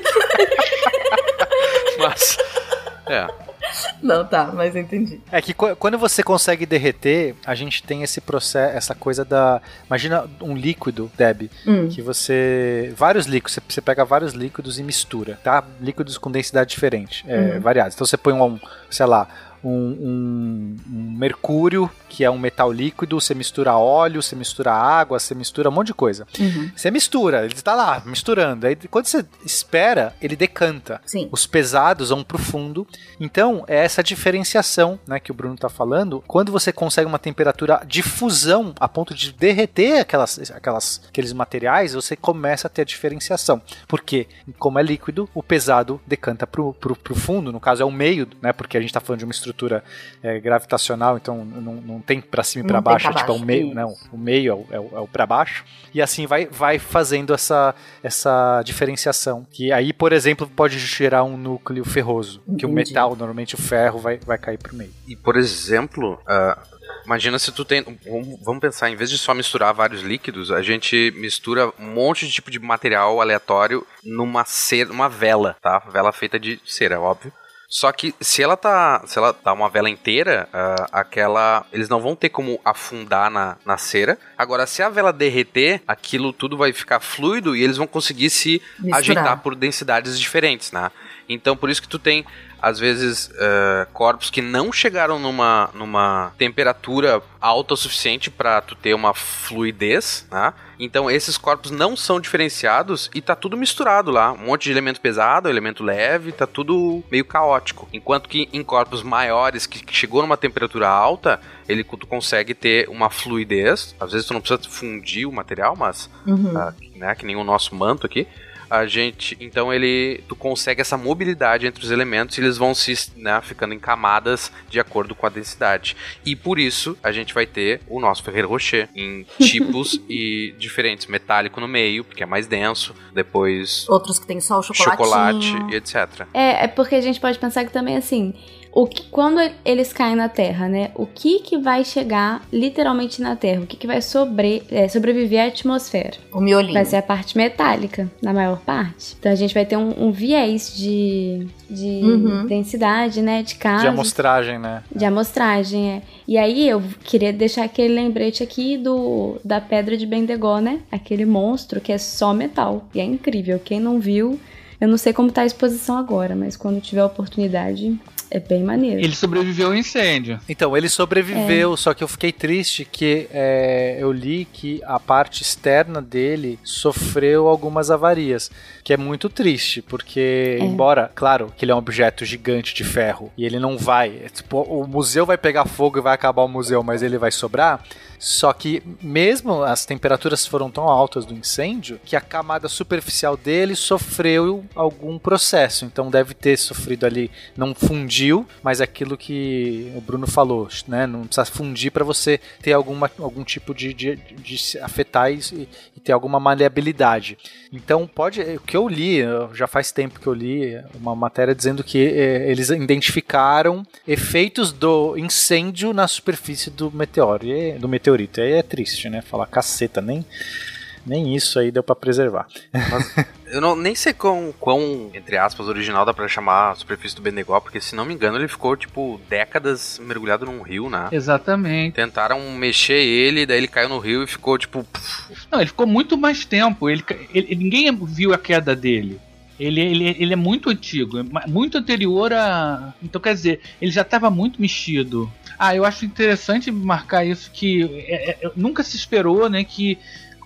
[laughs] Mas. É. Não, tá, mas entendi. É que qu- quando você consegue derreter, a gente tem esse processo, essa coisa da. Imagina um líquido, Deb, Hum. que você. Vários líquidos, você- você pega vários líquidos e mistura, tá? Líquidos com densidade diferente, é, Uhum. variados. Então você põe um, sei lá, um, um- um mercúrio, que é um metal líquido, você mistura óleo, você mistura água, você mistura um monte de coisa. Uhum. Você mistura, ele está lá misturando. Aí quando você espera, ele decanta. Sim. Os pesados vão pro fundo. Então, é essa diferenciação né, que o Bruno está falando. Quando você consegue uma temperatura de fusão a ponto de derreter aquelas, aquelas, aqueles materiais, você começa a ter a diferenciação. Porque, como é líquido, o pesado decanta pro, pro, pro fundo, no caso é o meio, né? Porque a gente está falando de uma estrutura é, gravitacional, então não, não tem para cima e Não para baixo, pra é tipo é o baixo, meio, isso. né? O meio é o, é o, é o para baixo. E assim vai, vai fazendo essa, essa diferenciação. Que aí, por exemplo, pode gerar um núcleo ferroso. Que o Entendi. metal, normalmente o ferro, vai, vai cair pro meio. E por exemplo, ah, imagina se tu tem. Vamos, vamos pensar, em vez de só misturar vários líquidos, a gente mistura um monte de tipo de material aleatório numa cera, uma vela, tá? Vela feita de cera, óbvio. Só que se ela tá, se ela tá uma vela inteira, ah, aquela, eles não vão ter como afundar na, na cera. Agora, se a vela derreter, aquilo tudo vai ficar fluido e eles vão conseguir se Misturar. ajeitar por densidades diferentes, né? Então, por isso que tu tem às vezes eh, corpos que não chegaram numa, numa temperatura alta o suficiente para tu ter uma fluidez, né? Então esses corpos não são diferenciados e tá tudo misturado lá, um monte de elemento pesado, elemento leve, tá tudo meio caótico. Enquanto que em corpos maiores que chegou numa temperatura alta, ele tu consegue ter uma fluidez. Às vezes tu não precisa fundir o material, mas Uhum. ah, né, que nem o nosso manto aqui. A gente, então ele, tu consegue essa mobilidade entre os elementos e eles vão se, né, ficando em camadas de acordo com a densidade. E por isso a gente vai ter o nosso Ferreiro Rocher em [laughs] tipos e diferentes, metálico no meio, porque é mais denso, depois Outros que tem só o chocolatinho. chocolate e etc. É, é porque a gente pode pensar que também assim, o que, quando eles caem na Terra, né? O que que vai chegar literalmente na Terra? O que que vai sobre, é, sobreviver à atmosfera? O miolinho. Vai ser a parte metálica, na maior parte. Então a gente vai ter um, um viés de, de Uhum. densidade, né? De De casos. amostragem, né? De amostragem, é. E aí eu queria deixar aquele lembrete aqui do da pedra de Bendegó, né? Aquele monstro que é só metal. E é incrível. Quem não viu, eu não sei como tá a exposição agora, mas quando tiver a oportunidade, é bem maneiro. Ele sobreviveu ao incêndio. Então, ele sobreviveu, só que eu fiquei triste que é, eu li que a parte externa dele sofreu algumas avarias, que é muito triste, porque, É. embora, claro, que ele é um objeto gigante de ferro e ele não vai, é, tipo, o museu vai pegar fogo e vai acabar o museu, mas ele vai sobrar. Só que mesmo as temperaturas foram tão altas do incêndio que a camada superficial dele sofreu algum processo. Então deve ter sofrido ali, não fundiu, mas aquilo que o Bruno falou, né? Não precisa fundir para você ter alguma, algum tipo de, de, de se afetar e, e ter alguma maleabilidade. Então pode, o que eu li, já faz tempo que eu li uma matéria dizendo que eh, eles identificaram efeitos do incêndio na superfície do meteoro, do meteorito. E aí é triste, né? Falar caceta, nem nem isso aí deu pra preservar. [laughs] Eu não, nem sei quão, quão, entre aspas, original dá pra chamar a superfície do Benegó, porque se não me engano ele ficou, tipo, décadas mergulhado num rio, né? Exatamente. Tentaram mexer ele, daí ele caiu no rio e ficou, tipo, Não, ele ficou muito mais tempo. Ele, ele- ninguém viu a queda dele. Ele, ele, ele é muito antigo, é muito anterior a. Então, quer dizer, ele já estava muito mexido. Ah, eu acho interessante marcar isso que é- é- nunca se esperou, né, que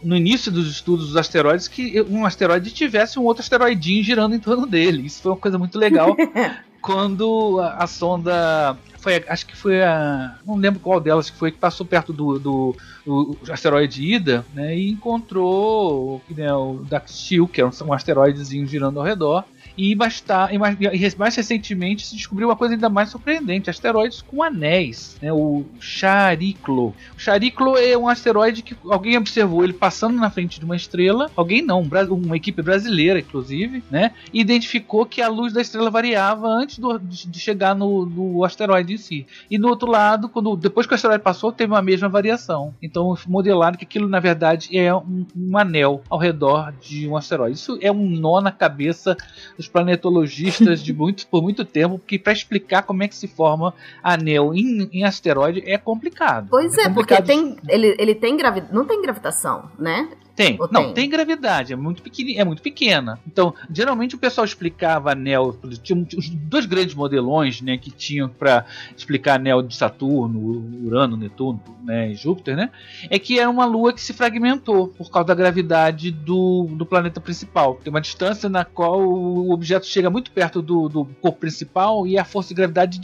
no início dos estudos dos asteroides que um asteroide tivesse um outro asteroidinho girando em torno dele. Isso foi uma coisa muito legal. [laughs] quando a, a sonda foi, acho que foi a, não lembro qual delas que foi que passou perto do, do, do asteroide Ida, né, e encontrou né, o Daxtil, que é um, um asteroidezinho girando ao redor. E mais, e mais, e mais recentemente se descobriu uma coisa ainda mais surpreendente: asteroides com anéis, né? o Chariclo. O Chariclo é um asteroide que alguém observou ele passando na frente de uma estrela, alguém não, uma equipe brasileira, inclusive, né? Identificou que a luz da estrela variava antes do, de chegar no, no, asteroide em si. E no outro lado, quando depois que o asteroide passou, teve uma mesma variação. Então modelaram que aquilo na verdade é um, um anel ao redor de um asteroide. Isso é um nó na cabeça dos planetologistas de muito, por muito tempo, porque para explicar como é que se forma anel em, em asteroide é complicado. Pois é, é porque tem, ele, ele tem gravi não tem gravitação, né? Tem. Ou não, tem? tem gravidade, é muito, pequena, é muito pequena. Então, geralmente o pessoal explicava anel. Tinha os dois grandes modelões né, que tinham para explicar anel de Saturno, Urano, Netuno né, e Júpiter, né? É que era uma lua que se fragmentou por causa da gravidade do, do planeta principal. Tem uma distância na qual o objeto chega muito perto do, do corpo principal e a força de gravidade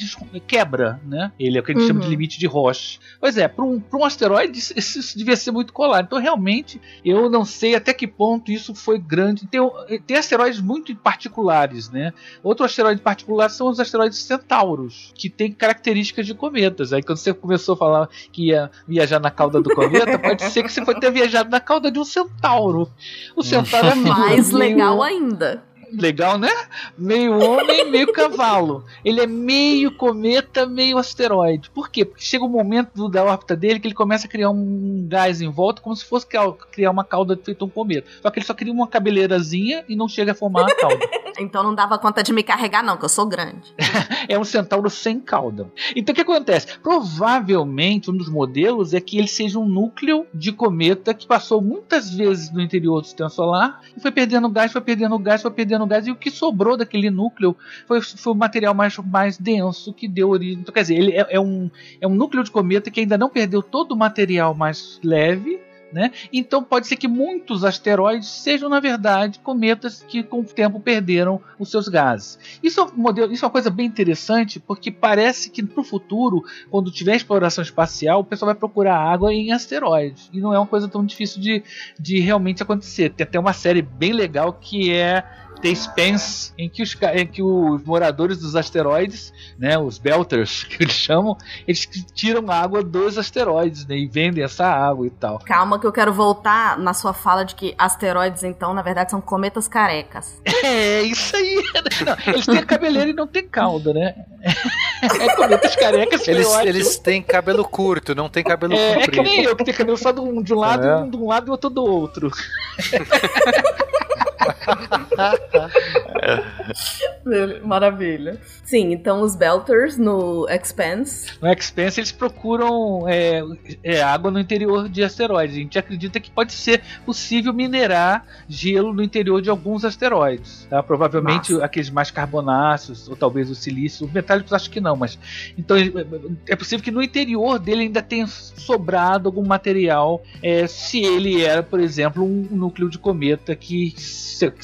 quebra, né? Ele é o que a gente uhum. chama de uhum. limite de Roche. Pois é, para um, um asteroide isso, isso devia ser muito colado. Então, realmente, eu eu não sei até que ponto isso foi grande. Tem, tem asteroides muito particulares, né? Outro asteroide particular são os asteroides centauros, que têm características de cometas. Aí quando você começou a falar que ia viajar na cauda do cometa, [laughs] pode ser que você foi ter viajado na cauda de um centauro. O centauro é [laughs] mais legal ainda legal, né? Meio homem, meio cavalo. Ele é meio cometa, meio asteroide. Por quê? Porque chega um momento da órbita dele que ele começa a criar um gás em volta, como se fosse criar uma cauda feita um cometa. Só que ele só cria uma cabeleirazinha e não chega a formar uma cauda. [laughs] então não dava conta de me carregar, não, que eu sou grande. [laughs] é um centauro sem cauda. Então o que acontece? Provavelmente um dos modelos é que ele seja um núcleo de cometa que passou muitas vezes no interior do sistema solar e foi perdendo gás, foi perdendo gás, foi perdendo gás e o que sobrou daquele núcleo foi, foi o material mais, mais denso que deu origem. Então, quer dizer, ele é, é, um, é um núcleo de cometa que ainda não perdeu todo o material mais leve. Né? Então pode ser que muitos asteroides sejam, na verdade, cometas que com o tempo perderam os seus gases. Isso é, um modelo, isso é uma coisa bem interessante, porque parece que para o futuro, quando tiver exploração espacial, o pessoal vai procurar água em asteroides. E não é uma coisa tão difícil de, de realmente acontecer. Tem até uma série bem legal que é The Spence, em que, os, em que os moradores dos asteroides, né, os Belters, [laughs] que eles chamam, eles tiram água dos asteroides né, e vendem essa água e tal. Calma que eu quero voltar na sua fala de que asteroides, então, na verdade, são cometas carecas. [laughs] É, isso aí. Não, eles têm cabeleira e não tem cauda, né? [laughs] É cometas carecas. Eles, eles têm cabelo curto, não tem cabelo é, comprido. É que nem eu, que tenho cabelo só de um, de um lado, é. um, de um lado e outro do outro. Maravilha. Sim, então os Belters no Expanse. No Expanse eles procuram é, é, água no interior de asteroides. A gente acredita que pode ser possível minerar gelo no interior de alguns asteroides. Tá? Provavelmente Nossa. aqueles mais carbonáceos, ou talvez o silício. Os metálicos acho que não, mas. Então é possível que no interior dele ainda tenha sobrado algum material é, se ele era, por exemplo, um núcleo de cometa que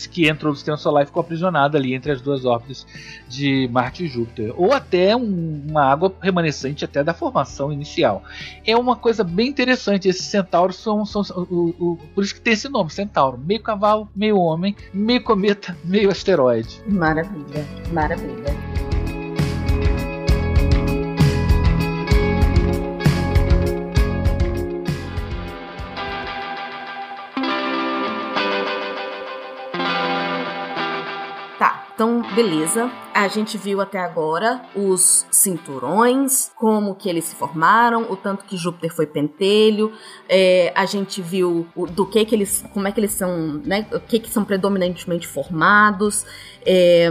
que entrou no sistema solar e ficou aprisionado ali entre as duas órbitas de Marte e Júpiter, ou até um, uma água remanescente até da formação inicial. É uma coisa bem interessante. Esses centauros são, são, são o, o, por isso que tem esse nome, centauro, meio cavalo, meio homem, meio cometa, meio asteroide. Maravilha, maravilha. Então, beleza. A gente viu até agora os cinturões, como que eles se formaram, o tanto que Júpiter foi pentelho. É, a gente viu o, do que que eles, como é que eles são, né? O que que são predominantemente formados. É,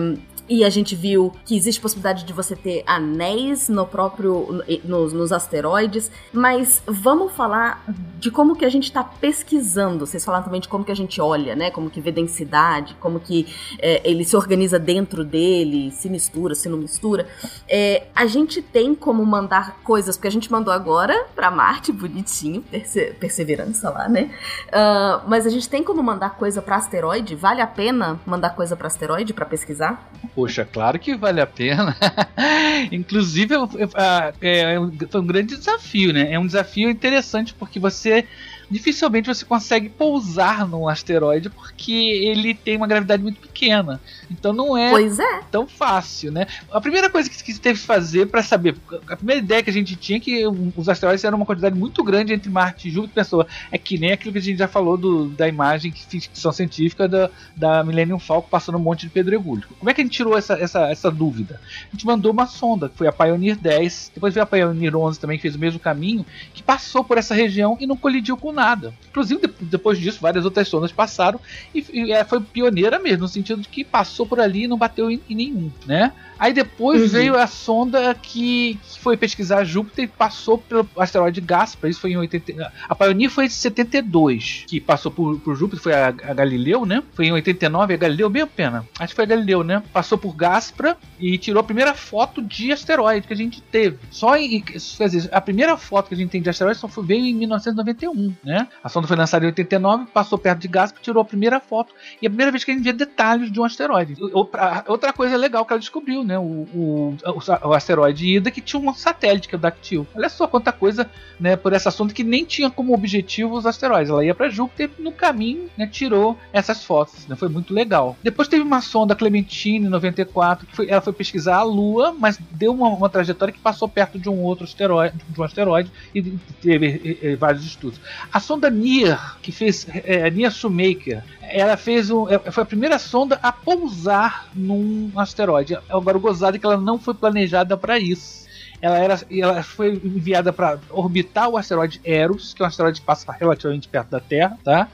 e a gente viu que existe possibilidade de você ter anéis no próprio nos, nos asteroides, mas vamos falar de como que a gente está pesquisando. Vocês falaram também de como que a gente olha, né? Como que vê densidade, como que é, ele se organiza dentro dele, se mistura, se não mistura. É, a gente tem como mandar coisas, porque a gente mandou agora para Marte, bonitinho, perse perseverança lá, né? Uh, mas a gente tem como mandar coisa para asteroide? Vale a pena mandar coisa para asteroide para pesquisar? Poxa, claro que vale a pena. [laughs] Inclusive, é, é, é, um, foi um grande desafio, né? É um desafio interessante porque você dificilmente você consegue pousar num asteroide porque ele tem uma gravidade muito pequena. Então não é, é. tão fácil, né? A primeira coisa que se teve que fazer para saber, a primeira ideia que a gente tinha é que os asteroides eram uma quantidade muito grande entre Marte e Júpiter, pensou, é que nem aquilo que a gente já falou do, da imagem que ficção científica da, da Millennium Falcon passando um monte de pedregulho. Como é que a gente tirou essa, essa, essa dúvida? A gente mandou uma sonda, que foi a Pioneer 10, depois veio a Pioneer 11 também, que fez o mesmo caminho, que passou por essa região e não colidiu com nada. Inclusive, de- depois disso, várias outras sondas passaram e, e, é, foi pioneira mesmo, no sentido de que passou por ali e não bateu em, em nenhum, né? Aí depois Uhum. veio a sonda que, que foi pesquisar Júpiter e passou pelo asteroide Gaspar. Isso foi em 80. A Pioneer foi em 72, que passou por, por Júpiter, foi a, a Galileu, né? Foi em 89, a Galileu mesmo, pena. Acho que foi a Galileu, né? Passou por Gaspra e tirou a primeira foto de asteroide que a gente teve. Só em. Quer dizer, a primeira foto que a gente tem de asteroide só foi, veio em 1991, né? A sonda foi lançada em 89, passou perto de Gaspra, tirou a primeira foto. E é a primeira vez que a gente vê detalhes de um asteroide. Outra, coisa legal que ela descobriu, né? O, o, o, o asteroide Ida que tinha um satélite que é o Dactyl. Olha só quanta coisa, né? Por essa sonda que nem tinha como objetivo os asteroides. Ela ia para Júpiter no caminho, né? Tirou essas fotos. Né, foi muito legal. Depois teve uma sonda Clementine 94 que foi, ela foi pesquisar a Lua, mas deu uma, uma trajetória que passou perto de um outro asteroide, de um asteroide e teve eh, eh, vários estudos. A sonda NIR que fez eh, NIR Shoemaker ela fez um, é, foi a primeira sonda a pousar num asteroide. Agora o gozado é que ela não foi planejada para isso. Ela, era, ela foi enviada para orbitar o asteroide Eros, que é um asteroide que passa relativamente perto da Terra, tá?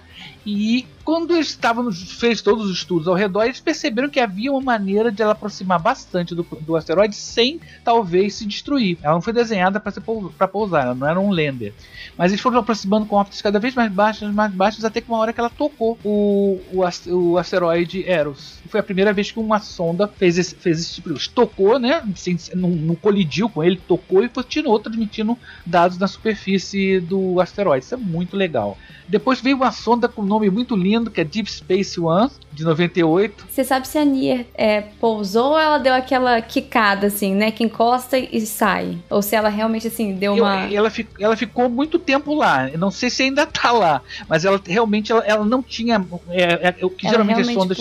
E quando eles estavam fez todos os estudos ao redor, eles perceberam que havia uma maneira de ela aproximar bastante do, do asteroide sem talvez se destruir. Ela não foi desenhada para pousar, ela não era um lander. Mas eles foram aproximando com órbitas cada vez mais baixas, mais baixas, até que uma hora que ela tocou o, o, o asteroide Eros. Foi a primeira vez que uma sonda fez esse, fez esse tipo de tocou, né? Sem, não, não colidiu com ele, tocou e continuou transmitindo dados na superfície do asteroide. Isso é muito legal. Depois veio uma sonda com um nome muito lindo, que é Deep Space One, de 98. Você sabe se a Nier é, pousou ou ela deu aquela quicada, assim, né? Que encosta e sai? Ou se ela realmente, assim, deu uma... Eu, ela, ela, ficou muito tempo lá. Eu não sei se ainda tá lá. Mas ela realmente ela, ela não tinha... É, é, o que ela geralmente as sondas...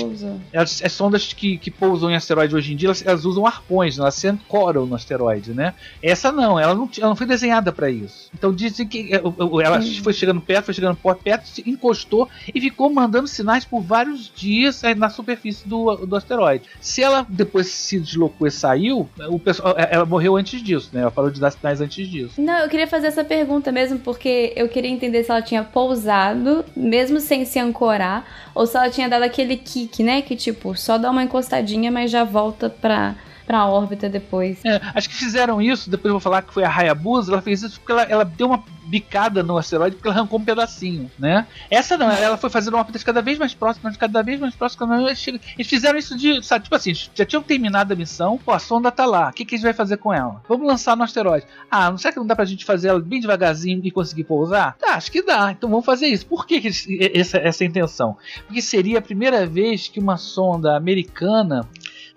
As, as sondas que, que pousam em asteroide hoje em dia, elas, elas usam arpões, né? elas se ancoram no asteroide, né? Essa não, ela não, ela não foi desenhada para isso. Então dizem que ela Sim. foi chegando perto, foi chegando perto, se encostou e ficou mandando sinais por vários dias na superfície do, do asteroide. Se ela depois se deslocou e saiu, o pessoal, ela morreu antes disso, né? Ela parou de dar sinais antes disso. Não, eu queria fazer essa pergunta mesmo porque eu queria entender se ela tinha pousado, mesmo sem se ancorar, ou se ela tinha dado aquele kick, né? Que tipo, só dá uma encostadinha, mas já volta pra pra órbita depois. É, acho que fizeram isso, depois eu vou falar que foi a Hayabusa, ela fez isso porque ela, ela deu uma bicada no asteroide porque ela arrancou um pedacinho, né? Essa não, ela foi fazendo órbitas cada vez mais próximas, cada vez mais próximas. Eles, fizeram isso de, sabe, tipo assim, já tinham terminado a missão, pô, a sonda tá lá, o que, que a gente vai fazer com ela? Vamos lançar no asteroide. Ah, não será que não dá pra gente fazer ela bem devagarzinho e conseguir pousar? Tá, acho que dá, então vamos fazer isso. Por que, que essa, essa intenção? Porque seria a primeira vez que uma sonda americana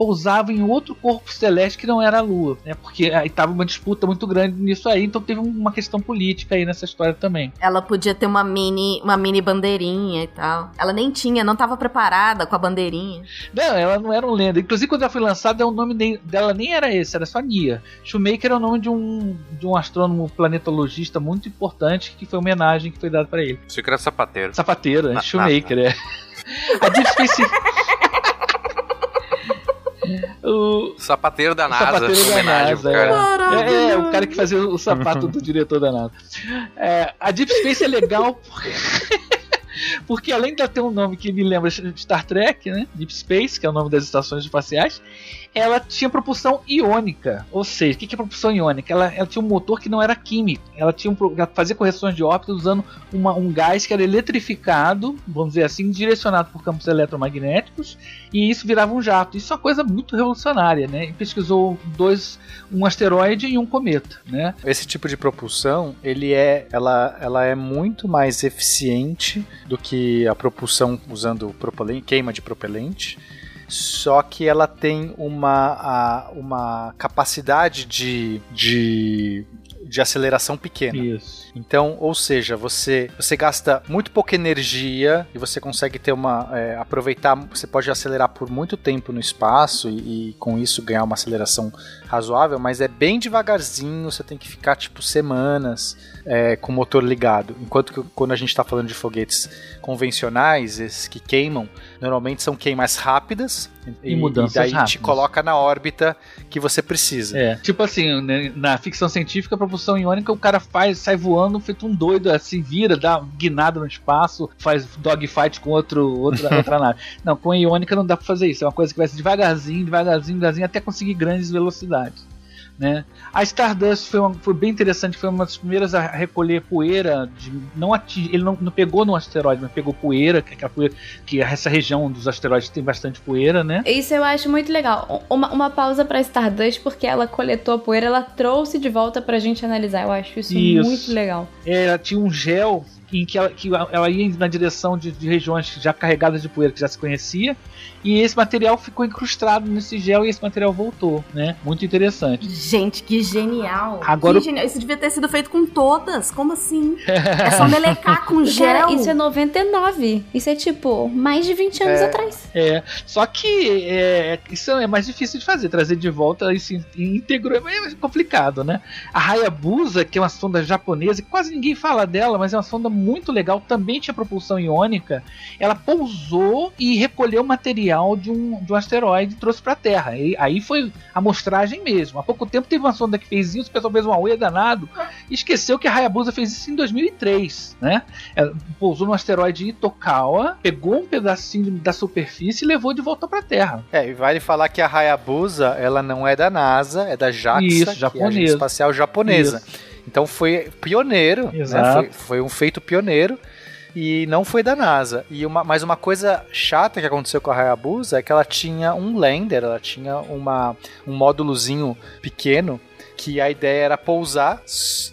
pousava em outro corpo celeste que não era a Lua, né? Porque aí tava uma disputa muito grande nisso aí, então teve uma questão política aí nessa história também. Ela podia ter uma mini, uma mini bandeirinha e tal. Ela nem tinha, não estava preparada com a bandeirinha. Não, ela não era um lenda. Inclusive quando ela foi lançada, o nome dela nem era esse, era só Nia. Shoemaker era o nome de um de um astrônomo planetologista muito importante que foi uma homenagem que foi dada para ele. Você que era sapateiro. Sapateiro, né? Shoemaker, é. [laughs] A Space o sapateiro da NASA. Sapateiro da NASA, é. É, é, o cara que fazia o sapato [laughs] do diretor da NASA. É, a Deep Space é legal [laughs] porque... porque além de ela ter um nome que me lembra Star Trek, né? Deep Space, que é o nome das estações espaciais, ela tinha propulsão iônica. Ou seja, o que é propulsão iônica? Ela, ela tinha um motor que não era químico. Ela tinha um, ela fazia correções de órbita usando uma, um gás que era eletrificado, vamos dizer assim, direcionado por campos eletromagnéticos, e isso virava um jato. Isso é uma coisa muito revolucionária, né? E pesquisou dois, um asteroide e um cometa, né? Esse tipo de propulsão, ele é, ela, ela é muito mais eficiente do que a propulsão usando propelente, queima de propelente só que ela tem uma, uma capacidade de, de de aceleração pequena. Isso. Então, ou seja, você, você gasta muito pouca energia e você consegue ter uma. é, aproveitar. Você pode acelerar por muito tempo no espaço e, e com isso ganhar uma aceleração razoável, mas é bem devagarzinho, você tem que ficar tipo semanas é, com o motor ligado. Enquanto que quando a gente está falando de foguetes convencionais, esses que queimam, normalmente são queimas rápidas E mudanças e daí te rápidas. coloca na órbita que você precisa. É, tipo assim, né, na ficção científica, a propulsão iônica, o cara faz, sai voando, feito um doido, assim, vira, dá guinada no espaço, faz dogfight com outro, outra, [laughs] outra nave. Não, com a iônica não dá pra fazer isso. É uma coisa que vai ser devagarzinho, devagarzinho, devagarzinho, até conseguir grandes velocidades. Né? A Stardust foi, uma- foi bem interessante, foi uma das primeiras a recolher poeira, de, não ating, ele não, não pegou no asteroide, mas pegou poeira, que é poeira, que essa região dos asteroides tem bastante poeira, né? Isso eu acho muito legal. Uma, uma pausa pra Stardust, porque ela coletou a poeira, ela trouxe de volta pra gente analisar. Eu acho isso, Isso. muito legal. É, ela tinha um gel em que ela, que ela ia na direção de, de regiões já carregadas de poeira que já se conhecia e esse material ficou incrustado nesse gel e esse material voltou, né? Muito interessante. Gente, que genial. Agora- Que genial. Isso devia ter sido feito com todas. Como assim? [laughs] É só melecar com gel. Cara, isso é 99. Isso é tipo mais de 20 anos É. atrás. É, só que é, isso é mais difícil de fazer, trazer de volta isso íntegro é complicado, né? A Hayabusa, que é uma sonda japonesa, quase ninguém fala dela, mas é uma sonda muito legal, também tinha propulsão iônica. Ela pousou e recolheu material de um, de um asteroide e trouxe para a Terra. E aí foi a amostragem mesmo. Há pouco tempo teve uma sonda que fez isso, o pessoal fez um auê danado e esqueceu que a Hayabusa fez isso em 2003, né? Ela pousou no asteroide Itokawa, pegou um pedacinho da superfície e levou de volta para a Terra. É, e vale falar que a Hayabusa, ela não é da NASA, é da JAXA, Isso, que é a japonesa. Agência Espacial Japonesa. Isso. Então foi pioneiro, né? Foi, foi um feito pioneiro e não foi da NASA. E uma, mas uma coisa chata que aconteceu com a Hayabusa é que ela tinha um lander, ela tinha uma, um módulozinho pequeno que a ideia era pousar,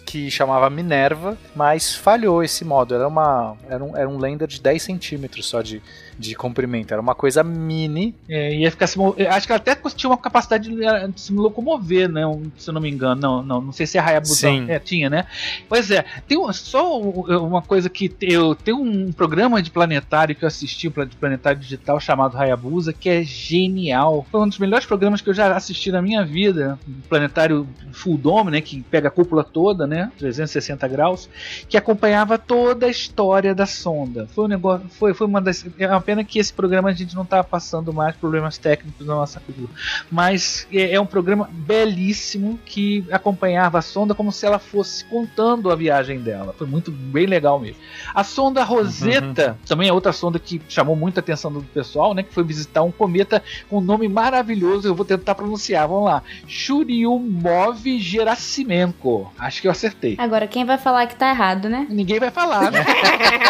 que chamava Minerva, mas falhou esse módulo. Era, uma, era, um, era um lander de 10 centímetros só de, de comprimento. Era uma coisa mini. É, ia ficar se Acho que ela até tinha uma capacidade de, eh, se locomover, né? Se eu não me engano. Não, não, não sei se a Hayabusa é, tinha, né? Pois é, tem um- só um- uma coisa que eu tenho um programa de planetário que eu assisti, um de planetário digital chamado Hayabusa, que é genial. Foi um dos melhores programas que eu já assisti na minha vida. Um planetário full dome, né? Que pega a cúpula toda, né? 360 graus, que acompanhava toda a história da sonda. Foi um negócio, foi, foi uma das. É uma pena que esse programa a gente não tá passando mais problemas técnicos na nossa cultura. Mas é, é um programa belíssimo que acompanhava a sonda como se ela fosse contando a viagem dela. Foi muito bem legal mesmo. A sonda Rosetta também é outra sonda que chamou muita atenção do pessoal, né? Que foi visitar um cometa com um nome maravilhoso. Eu vou tentar pronunciar. Vamos lá. Churyumov Gerasimenko. Acho que eu acertei. Agora, quem vai falar que tá errado, né? Ninguém vai falar, né?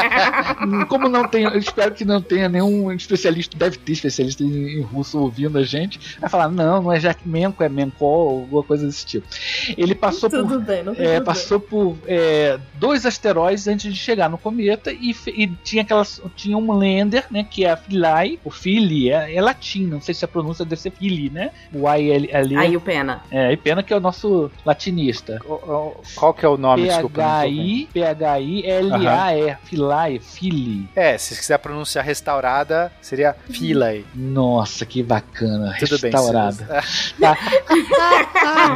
[laughs] Como não tem, eu espero que não tenha nenhum especialista, deve ter especialista em, em russo ouvindo a gente, vai falar, não, não é Jakimenko, é Menko, alguma coisa desse tipo. Ele passou por Tudo bem, não tem é, problema. passou por é, dois asteroides antes de chegar no cometa e, e tinha aquelas tinha um lander, né, que é a Philae, o Philly é, é latim, não sei se a pronúncia deve ser Philly, né? O I ali, ali Aí o pena. é, e pena que é o nosso latinista. O- o- Qual que é o nome? Desculpa. P-H-I-L-A-E, Philae, Philly. É, se quiser pronunciar restaurada, seria Philae. Nossa, que bacana, Tudo bem. restaurada. Tá.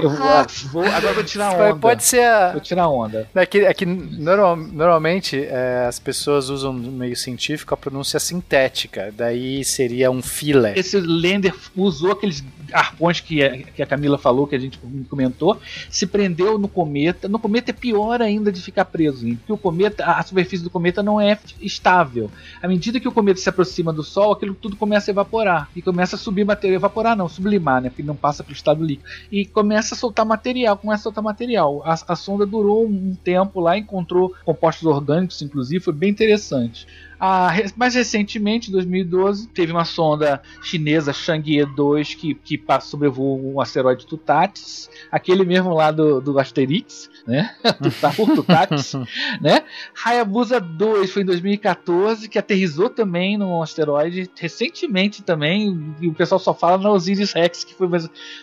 Eu vou, vou- agora eu vou tirar onda. Pode ser a. Vou tirar onda. É que, é que normal- normalmente é, as pessoas usam no meio científico a pronúncia sintética, daí seria um filé. Esse Lender usou aqueles arpões que a, que a Camila falou, que a gente comentou, se prendeu no cometa. No cometa é pior ainda de ficar preso, hein? porque o cometa, a a superfície do cometa não é estável. À medida que o cometa se aproxima do Sol, aquilo tudo começa a evaporar e começa a subir material, evaporar não, sublimar, né? Porque não passa para o estado líquido e começa a soltar material, começa a soltar material. A, a sonda durou um tempo lá, encontrou compostos orgânicos, inclusive, foi bem interessante. Ah, mais recentemente, em 2012, teve uma sonda chinesa Chang'e 2 que, que sobrevoou um asteroide Tutatis, aquele mesmo lá do, do Asterix, né? [laughs] Tuta- o [laughs] Tutatis, né? Hayabusa 2 foi em 2014, que aterrissou também num asteroide recentemente também, e o pessoal só fala na Osiris Rex, que foi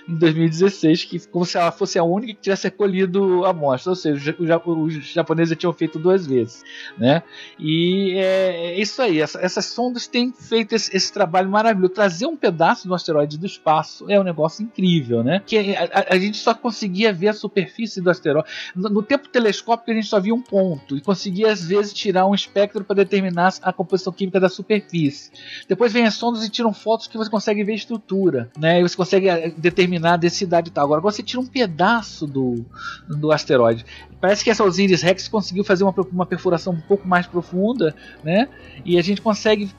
em 2016, que como se ela fosse a única que tivesse recolhido a amostra, ou seja, os ja- os japoneses já tinham feito duas vezes, né? E é, é isso aí, essa- essas sondas têm feito esse, esse trabalho maravilhoso. Trazer um pedaço do asteroide do espaço é um negócio incrível, né? Que a, a- a gente só conseguia ver a superfície do asteroide. No, no tempo telescópico a gente só via um ponto e conseguia às vezes tirar um espectro para determinar a composição química da superfície. Depois vem as sondas e tiram fotos que você consegue ver a estrutura, né? E você consegue eh, determinar a densidade e tal. Agora você tira um pedaço do, do asteroide. Parece que essa Osiris Rex conseguiu fazer uma, uma perfuração um pouco mais profunda, né? E a gente consegue,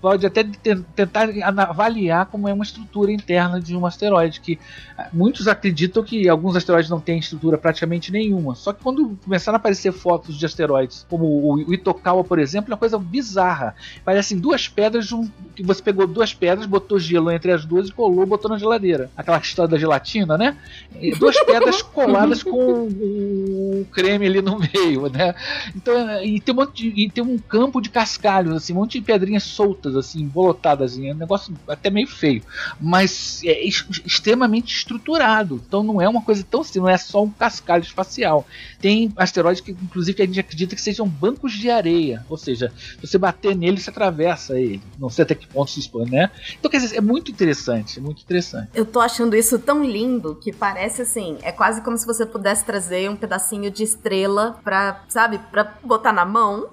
pode até te- tentar avaliar como é uma estrutura interna de um asteroide. Que ah, muitos acreditam que alguns asteroides não têm estrutura praticamente nenhuma. Só que quando começaram a aparecer fotos de asteroides, como o, Itokawa, por exemplo, é uma coisa bizarra. Parecem duas pedras, um- que você pegou duas pedras, botou gelo entre as duas e colou, botou na geladeira. Aquela história da gelatina, né? E Duas pedras [laughs] coladas com o creme ali no meio, né? Então, e tem um, monte de- e tem um campo de cascalhos, assim, um monte de pedrinhas soltas, assim, embolotadas, assim, é um negócio até meio feio, mas é ex- extremamente estruturado. Então não é uma coisa tão assim, não é só um cascalho espacial. Tem asteroides que, inclusive, a gente acredita que sejam bancos de areia, ou seja, você bater nele, você atravessa ele. Não sei até que ponto se expõe, né? Então, quer dizer, é muito interessante, é muito interessante. Eu tô achando isso tão lindo que parece assim, é quase como se você pudesse trazer um pedacinho de estrela pra, sabe, pra botar na mão.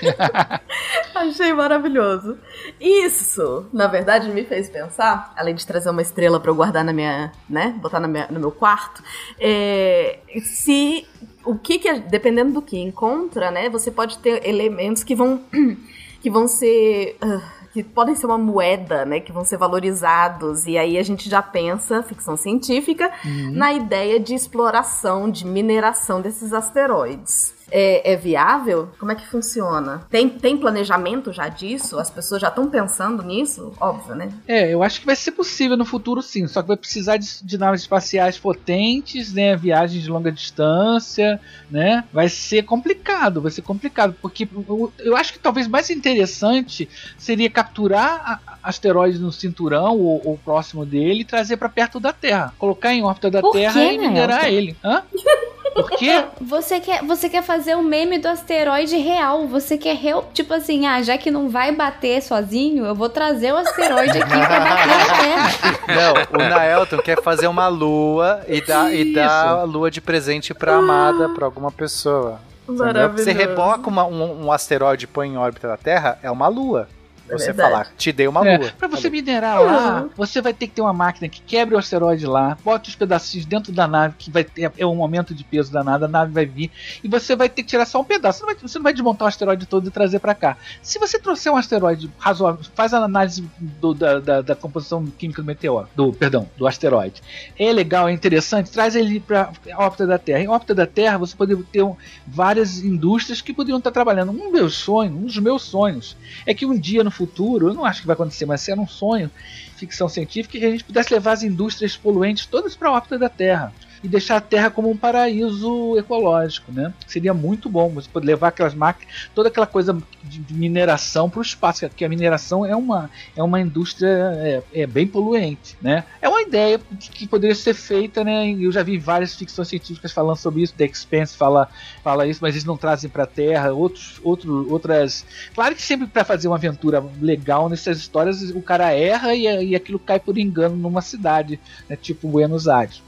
[laughs] [laughs] Achei maravilhoso. Isso, na verdade, me fez pensar, além de trazer uma estrela pra eu guardar na minha, né, botar na minha- no meu quarto, é, se o que que, dependendo do que encontra, né, você pode ter elementos que vão [clears throat] que vão ser ah, que podem ser uma moeda, né, que vão ser valorizados e aí a gente já pensa ficção científica na ideia de exploração, de mineração desses asteroides. É, é viável? Como é que funciona? Tem, tem planejamento já disso? As pessoas já estão pensando nisso? Óbvio, né? É, eu acho que vai ser possível no futuro sim, só que vai precisar de, de naves espaciais potentes, né, viagens de longa distância, né, vai ser complicado, vai ser complicado, porque eu, eu acho que talvez mais interessante seria capturar a- asteroides no cinturão ou, ou próximo dele e trazer para perto da Terra, colocar em órbita da Por Terra quê, e minerar Nelson? ele. Hã? [laughs] Por quê? Você quer, você quer fazer o meme do asteroide real. Você quer real, tipo assim, ah, já que não vai bater sozinho, eu vou trazer o asteroide aqui pra bater na [laughs] Terra. Não, o Naelton quer fazer uma lua e dar, e dar a lua de presente pra amada, pra alguma pessoa. Maravilhoso. Você reboca uma- um, um asteroide e põe em órbita da Terra, é uma lua. É Você verdade. falar, te dei uma É, lua. pra você minerar lá, você vai ter que ter uma máquina que quebre o asteroide lá, bota os pedacinhos dentro da nave, que vai ter é um aumento de peso danado, a nave vai vir, e você vai ter que tirar só um pedaço. Você não vai, você não vai desmontar o asteroide todo e trazer pra cá. Se você trouxer um asteroide razoável, faz a análise do- da, da- da composição química do meteoro, do perdão, do asteroide. É legal, é interessante, traz ele pra órbita da Terra. Em órbita da Terra, você poderia ter um- várias indústrias que poderiam estar trabalhando. Um meu sonho, um dos meus sonhos, é que um dia no futuro, eu não acho que vai acontecer, mas era um sonho, ficção científica, que a gente pudesse levar as indústrias poluentes todas para a órbita da Terra e deixar a Terra como um paraíso ecológico, né? Seria muito bom você poder levar aquelas máquinas, toda aquela coisa de, mineração para o espaço, que a mineração é uma, é uma indústria é, é bem poluente, né? É uma ideia que, que poderia ser feita, né? Eu já vi várias ficções científicas falando sobre isso, The Expanse fala, fala isso, mas eles não trazem para a Terra outros, outro, outras. Claro que sempre para fazer uma aventura legal nessas histórias o cara erra e, e aquilo cai por engano numa cidade, né? Tipo Buenos Aires.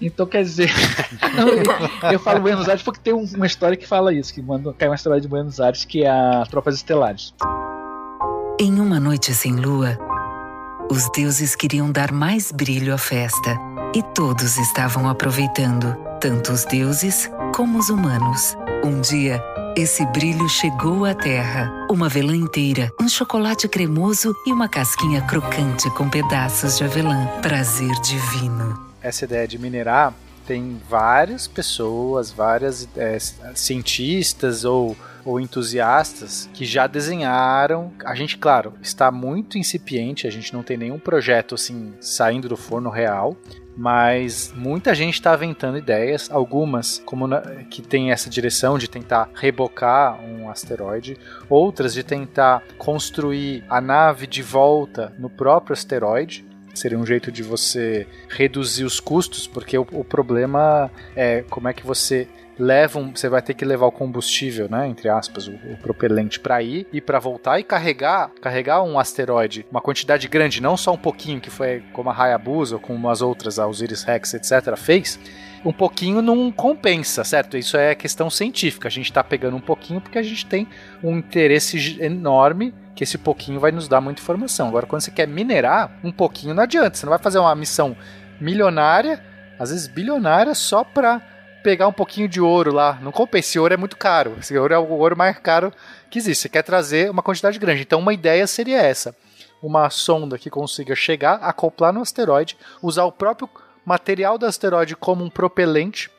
Então quer dizer, [laughs] Não, eu, eu falo Buenos Aires porque tem um- uma história que fala isso, que manda cai uma história de Buenos Aires que é a Tropas Estelares. Em uma noite sem lua, os deuses queriam dar mais brilho à festa e todos estavam aproveitando, tanto os deuses como os humanos. Um dia, esse brilho chegou à terra. Uma avelã inteira, um chocolate cremoso e uma casquinha crocante com pedaços de avelã. Prazer divino. Essa ideia de minerar tem várias pessoas, várias é, cientistas ou ou entusiastas que já desenharam. A gente, claro, está muito incipiente, a gente não tem nenhum projeto assim saindo do forno real, mas muita gente está aventando ideias, algumas como na, que tem essa direção de tentar rebocar um asteroide, outras de tentar construir a nave de volta no próprio asteroide. Seria um jeito de você reduzir os custos, porque o, o problema é como é que você leva você vai ter que levar o combustível, né, entre aspas, o, o propelente para ir e para voltar e carregar, carregar um asteroide, uma quantidade grande, não só um pouquinho que foi como a Hayabusa ou como as outras, a Osiris Rex, etc, fez. Um pouquinho não compensa, certo? Isso é questão científica. A gente está pegando um pouquinho porque a gente tem um interesse enorme que esse pouquinho vai nos dar muita informação. Agora, quando você quer minerar, um pouquinho não adianta. Você não vai fazer uma missão milionária, às vezes bilionária, só para pegar um pouquinho de ouro lá. Não compensa, esse ouro é muito caro. Esse ouro é o ouro mais caro que existe. Você quer trazer uma quantidade grande. Então, uma ideia seria essa: uma sonda que consiga chegar, acoplar no asteroide, usar o próprio material do asteroide como um propelente.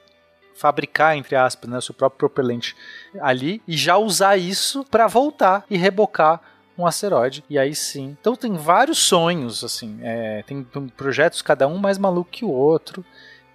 Fabricar, entre aspas, né, o seu próprio propelente ali e já usar isso para voltar e rebocar um asteroide. E aí sim. Então tem vários sonhos, assim. É, tem, projetos, cada um mais maluco que o outro.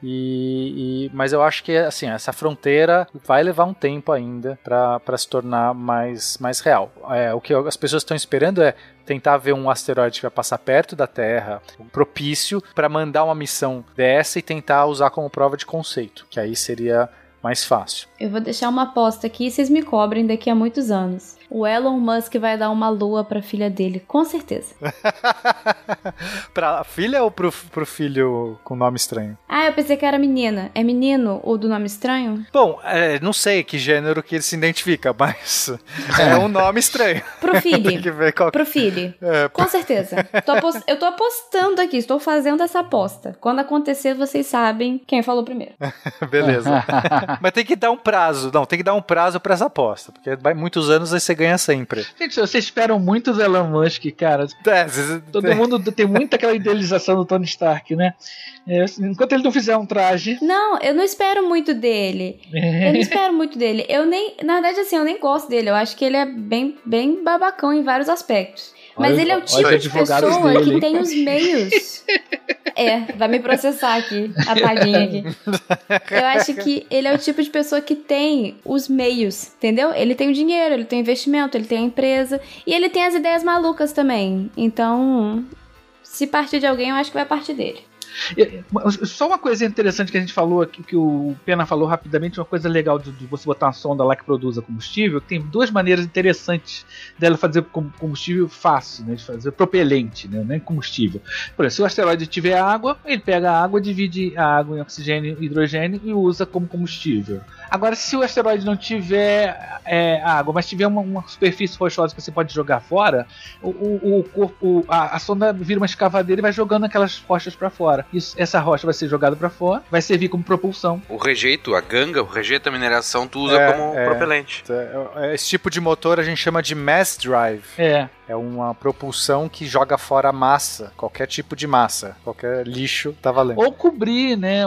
E, e, mas eu acho que assim essa fronteira vai levar um tempo ainda para se tornar mais, mais real. É, o que as pessoas estão esperando é tentar ver um asteroide que vai passar perto da Terra, propício para mandar uma missão dessa e tentar usar como prova de conceito, que aí seria mais fácil. Eu vou deixar uma aposta aqui e vocês me cobrem daqui a muitos anos. O Elon Musk vai dar uma lua pra filha dele, com certeza. [laughs] pra filha ou pro, pro filho com nome estranho? Ah, eu pensei que era menina. É menino ou do nome estranho? Bom, é, não sei que gênero que ele se identifica, [laughs] mas é um nome estranho. Pro filho. [laughs] qual... Pro filho. É, com certeza. Tô apost... Eu tô apostando aqui, estou fazendo essa aposta. Quando acontecer, vocês sabem quem falou primeiro. Beleza. mas tem que dar um prazo. Não, tem que dar um prazo pra essa aposta, porque vai muitos anos aí você ganha sempre. Gente, vocês esperam muito do Elon Musk, cara. É, Todo mundo tem muita aquela [laughs] idealização do Tony Stark, né? É, enquanto ele não fizer um traje. Não, eu não espero muito dele. eu não [laughs] espero muito dele. Eu nem. Na verdade, assim, eu nem gosto dele. Eu acho que ele é bem, bem babacão em vários aspectos. Mas olha, ele é o tipo de pessoa dele. que tem os meios. [laughs] é, vai me processar aqui, a tadinha aqui. Eu acho que ele é o tipo de pessoa que tem os meios, entendeu? Ele tem o dinheiro, ele tem o investimento, ele tem a empresa e ele tem as ideias malucas também. Então, se partir de alguém, eu acho que vai partir dele. Só uma coisa interessante que a gente falou aqui, que o Pena falou rapidamente, uma coisa legal de, de você botar uma sonda lá que produza combustível, tem duas maneiras interessantes dela fazer combustível fácil, né? De fazer propelente, né? Não é combustível. Por exemplo, se o asteroide tiver água, ele pega a água, divide a água em oxigênio e hidrogênio e usa como combustível. Agora, se o asteroide não tiver é, água, mas tiver uma, uma, superfície rochosa que você pode jogar fora, o, o, o corpo, a, a, sonda vira uma escavadeira e vai jogando aquelas rochas para fora. Isso, essa rocha vai ser jogada para fora, vai servir como propulsão. O rejeito, a ganga, o rejeito da mineração, tu usa é, como é, propelente. É, esse tipo de motor a gente chama de mass drive. É. É uma propulsão que joga fora massa, qualquer tipo de massa, qualquer lixo tá valendo. Ou cobrir, né?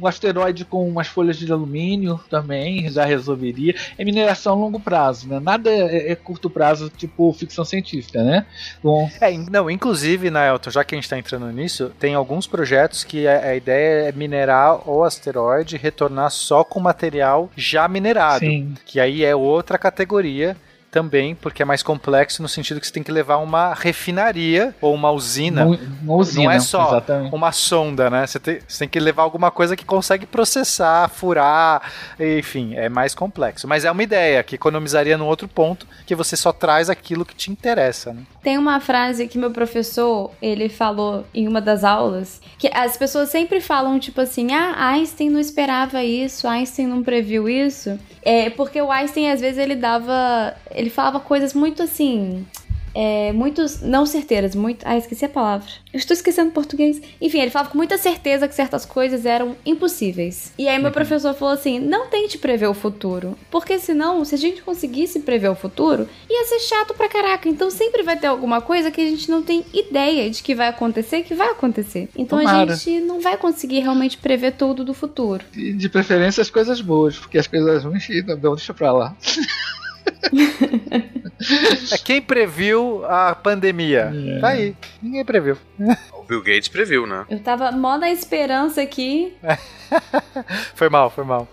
Um asteroide com umas folhas de alumínio também já resolveria. É mineração a longo prazo, né? Nada é, é curto prazo, tipo ficção científica, né? Bom. É, não, inclusive, Naelton, já que a gente está entrando nisso, tem alguns projetos que a, a, ideia é minerar o asteroide e retornar só com material já minerado. Sim. Que aí é outra categoria também, porque é mais complexo no sentido que você tem que levar uma refinaria ou uma usina. Uma usina não é só exatamente. uma sonda, né? Você tem, você tem, que levar alguma coisa que consegue processar, furar, enfim, é mais complexo. Mas é uma ideia que economizaria no outro ponto, que você só traz aquilo que te interessa, né? Tem uma frase que meu professor, ele falou em uma das aulas, que as pessoas sempre falam tipo assim: "Ah, Einstein não esperava isso, Einstein não previu isso". É, porque o Einstein às vezes ele dava ele falava coisas muito assim. É, muitos. Não certeiras, muito. Ah, esqueci a palavra. Eu estou esquecendo português. Enfim, ele falava com muita certeza que certas coisas eram impossíveis. E aí meu uhum. professor falou assim: não tente prever o futuro. Porque senão, se a gente conseguisse prever o futuro, ia ser chato pra caraca. Então sempre vai ter alguma coisa que a gente não tem ideia de que vai acontecer que vai acontecer. Então Tomara. a gente não vai conseguir realmente prever tudo do futuro. De preferência as coisas boas, porque as coisas ruins não deixa pra lá. [laughs] É quem previu a pandemia. É. Tá aí. Ninguém previu. O Bill Gates previu, né? Eu tava mó na esperança aqui. [laughs] Foi mal, foi mal.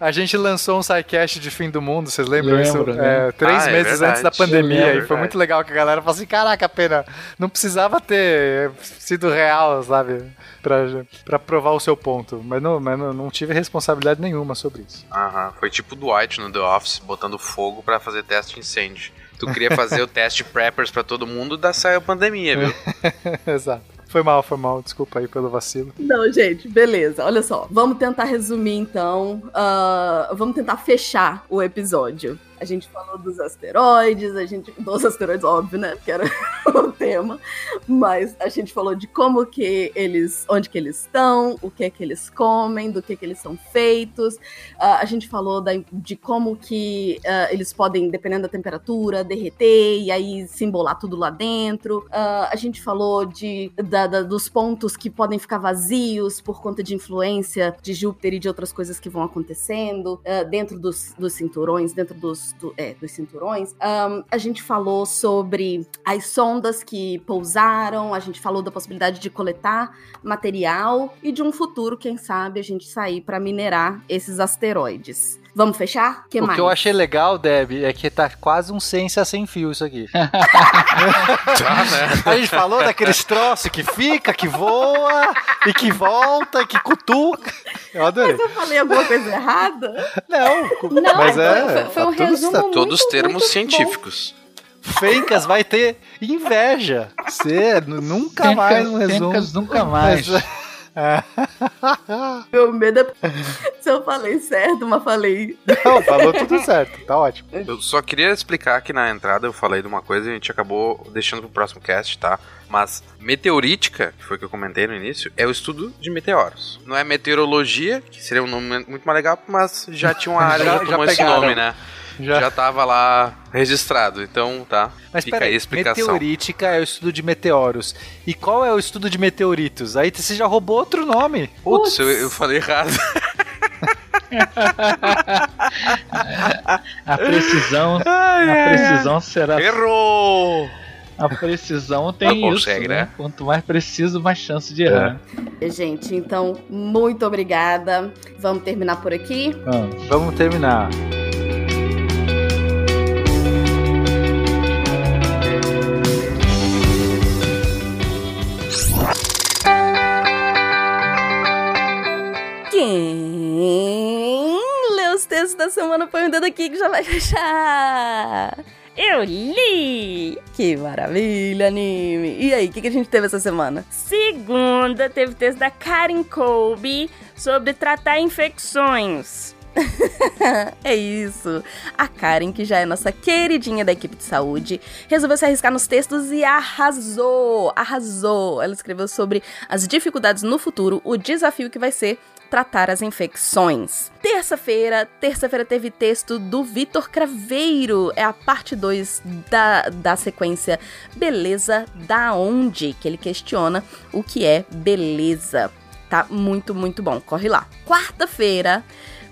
A gente lançou um sidecast de fim do mundo, vocês lembram Lembro, isso? né? É, três Ah, é meses verdade. antes da pandemia. Eu e lembro, foi muito legal que a galera falou assim: caraca, pena, não precisava ter sido real, sabe? Pra, pra provar o seu ponto. Mas, não, mas não, não tive responsabilidade nenhuma sobre isso. Aham. Foi tipo o Dwight no The Office, botando fogo pra fazer teste de incêndio. Tu queria fazer o [laughs] teste Preppers pra todo mundo, da saiu a pandemia, viu? [laughs] Exato. Foi mal, foi mal. Desculpa aí pelo vacilo. Não, gente, beleza. Olha só. Vamos tentar resumir, então. Ah, vamos tentar fechar o episódio. A gente falou dos asteroides, a gente. Dos asteroides, óbvio, né? Porque era [laughs] o tema. Mas a gente falou de como que eles. onde que eles estão, o que que eles comem, do que que eles são feitos. Ah, a gente falou da- de como que ah, eles podem, dependendo da temperatura, derreter e aí se embolar tudo lá dentro. Ah, a gente falou de, da- da- dos pontos que podem ficar vazios por conta de influência de Júpiter e de outras coisas que vão acontecendo dentro dos, dos cinturões, dentro dos, do- é, dos cinturões. Ahn, a gente falou sobre as sondas que pousaram, a gente falou da possibilidade de coletar material e de um futuro, quem sabe, a gente sair para minerar esses asteroides. Vamos fechar? que o mais? que eu achei legal, Deb, é que tá quase um ciência sem fio isso aqui. [laughs] Tá, né? A gente falou daqueles troços que fica, que voa, e que volta, e que cutuca. Eu adorei. Eu falei alguma coisa errada? Não, Não, mas foi- é. foi- foi um tá resumo muito, Todos termos muito bom. científicos. Fencas vai ter inveja. Você nunca mais um resumo. Fencas nunca mais. [laughs] Meu medo é se eu falei certo, mas falei. Não, falou tudo certo. Tá ótimo. Eu só queria explicar que na entrada eu falei de uma coisa e a gente acabou deixando pro próximo cast, tá? Mas meteorítica, que foi o que eu comentei no início, é o estudo de meteoros. Não é meteorologia, que seria um nome muito mais legal, mas já tinha uma [laughs] área Já- que já tomou esse nome, né? Já. Já tava lá registrado, então tá. Mas Fica peraí, aí a explicação. meteorítica é o estudo de meteoros. E qual é o estudo de meteoritos? Aí você já roubou outro nome. Putz, eu, eu falei errado. [laughs] A precisão, [laughs] a precisão será. Errou! A precisão tem Não isso. consegue, né? né? Quanto mais preciso, mais chance de errar. Gente, então, muito obrigada. Vamos terminar por aqui. Vamos. Vamos terminar. Da semana põe o dedo aqui que já vai [laughs] fechar. Eu li! Que maravilha, anime. E aí, o que, que a gente teve essa semana? Segunda, teve texto da Karen Colby sobre tratar infecções. [laughs] é isso. A Karen, que já é nossa queridinha da equipe de saúde, resolveu se arriscar nos textos e arrasou. Arrasou. Ela escreveu sobre as dificuldades no futuro, o desafio que vai ser tratar as infecções. Terça-feira, terça-feira teve texto do Vitor Craveiro, é a parte 2 da, da sequência Beleza da Onde, que ele questiona o que é beleza. Tá muito, muito bom. Corre lá. Quarta-feira,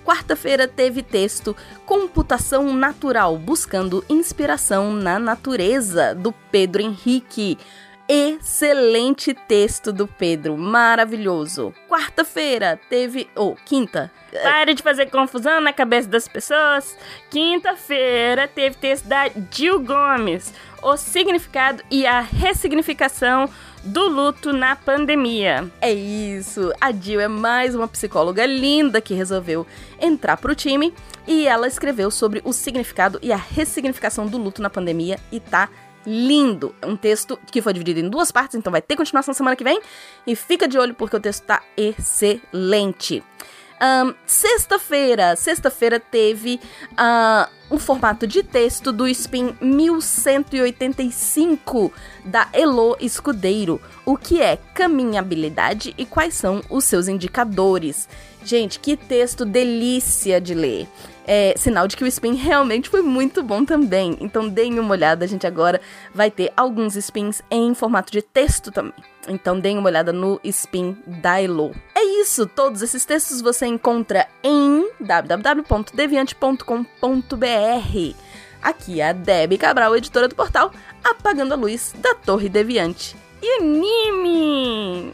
Quarta-feira teve texto Computação Natural, buscando inspiração na natureza, do Pedro Henrique. Excelente texto do Pedro, maravilhoso. Quarta-feira teve. Ou, quinta. Pare de fazer confusão na cabeça das pessoas. Quinta-feira teve texto da Gil Gomes, o significado e a ressignificação do luto na pandemia. É isso, a Jill é mais uma psicóloga linda que resolveu entrar pro time e ela escreveu sobre o significado e a ressignificação do luto na pandemia e tá lindo. É um texto que foi dividido em duas partes, então vai ter continuação semana que vem. E fica de olho porque o texto tá excelente. Ahn, Sexta-feira, sexta-feira teve ah, um formato de texto do Spin 1185 da Elo Escudeiro, o que é caminhabilidade e quais são os seus indicadores. Gente, que texto delícia de ler. É sinal de que o spin realmente foi muito bom também. Então deem uma olhada, a gente agora vai ter alguns spins em formato de texto também. Então deem uma olhada no spin da Elo. É isso, todos esses textos você encontra em www.deviante.com.br. Aqui é a Debbie Cabral, editora do portal Apagando a Luz da Torre Deviante. E anime!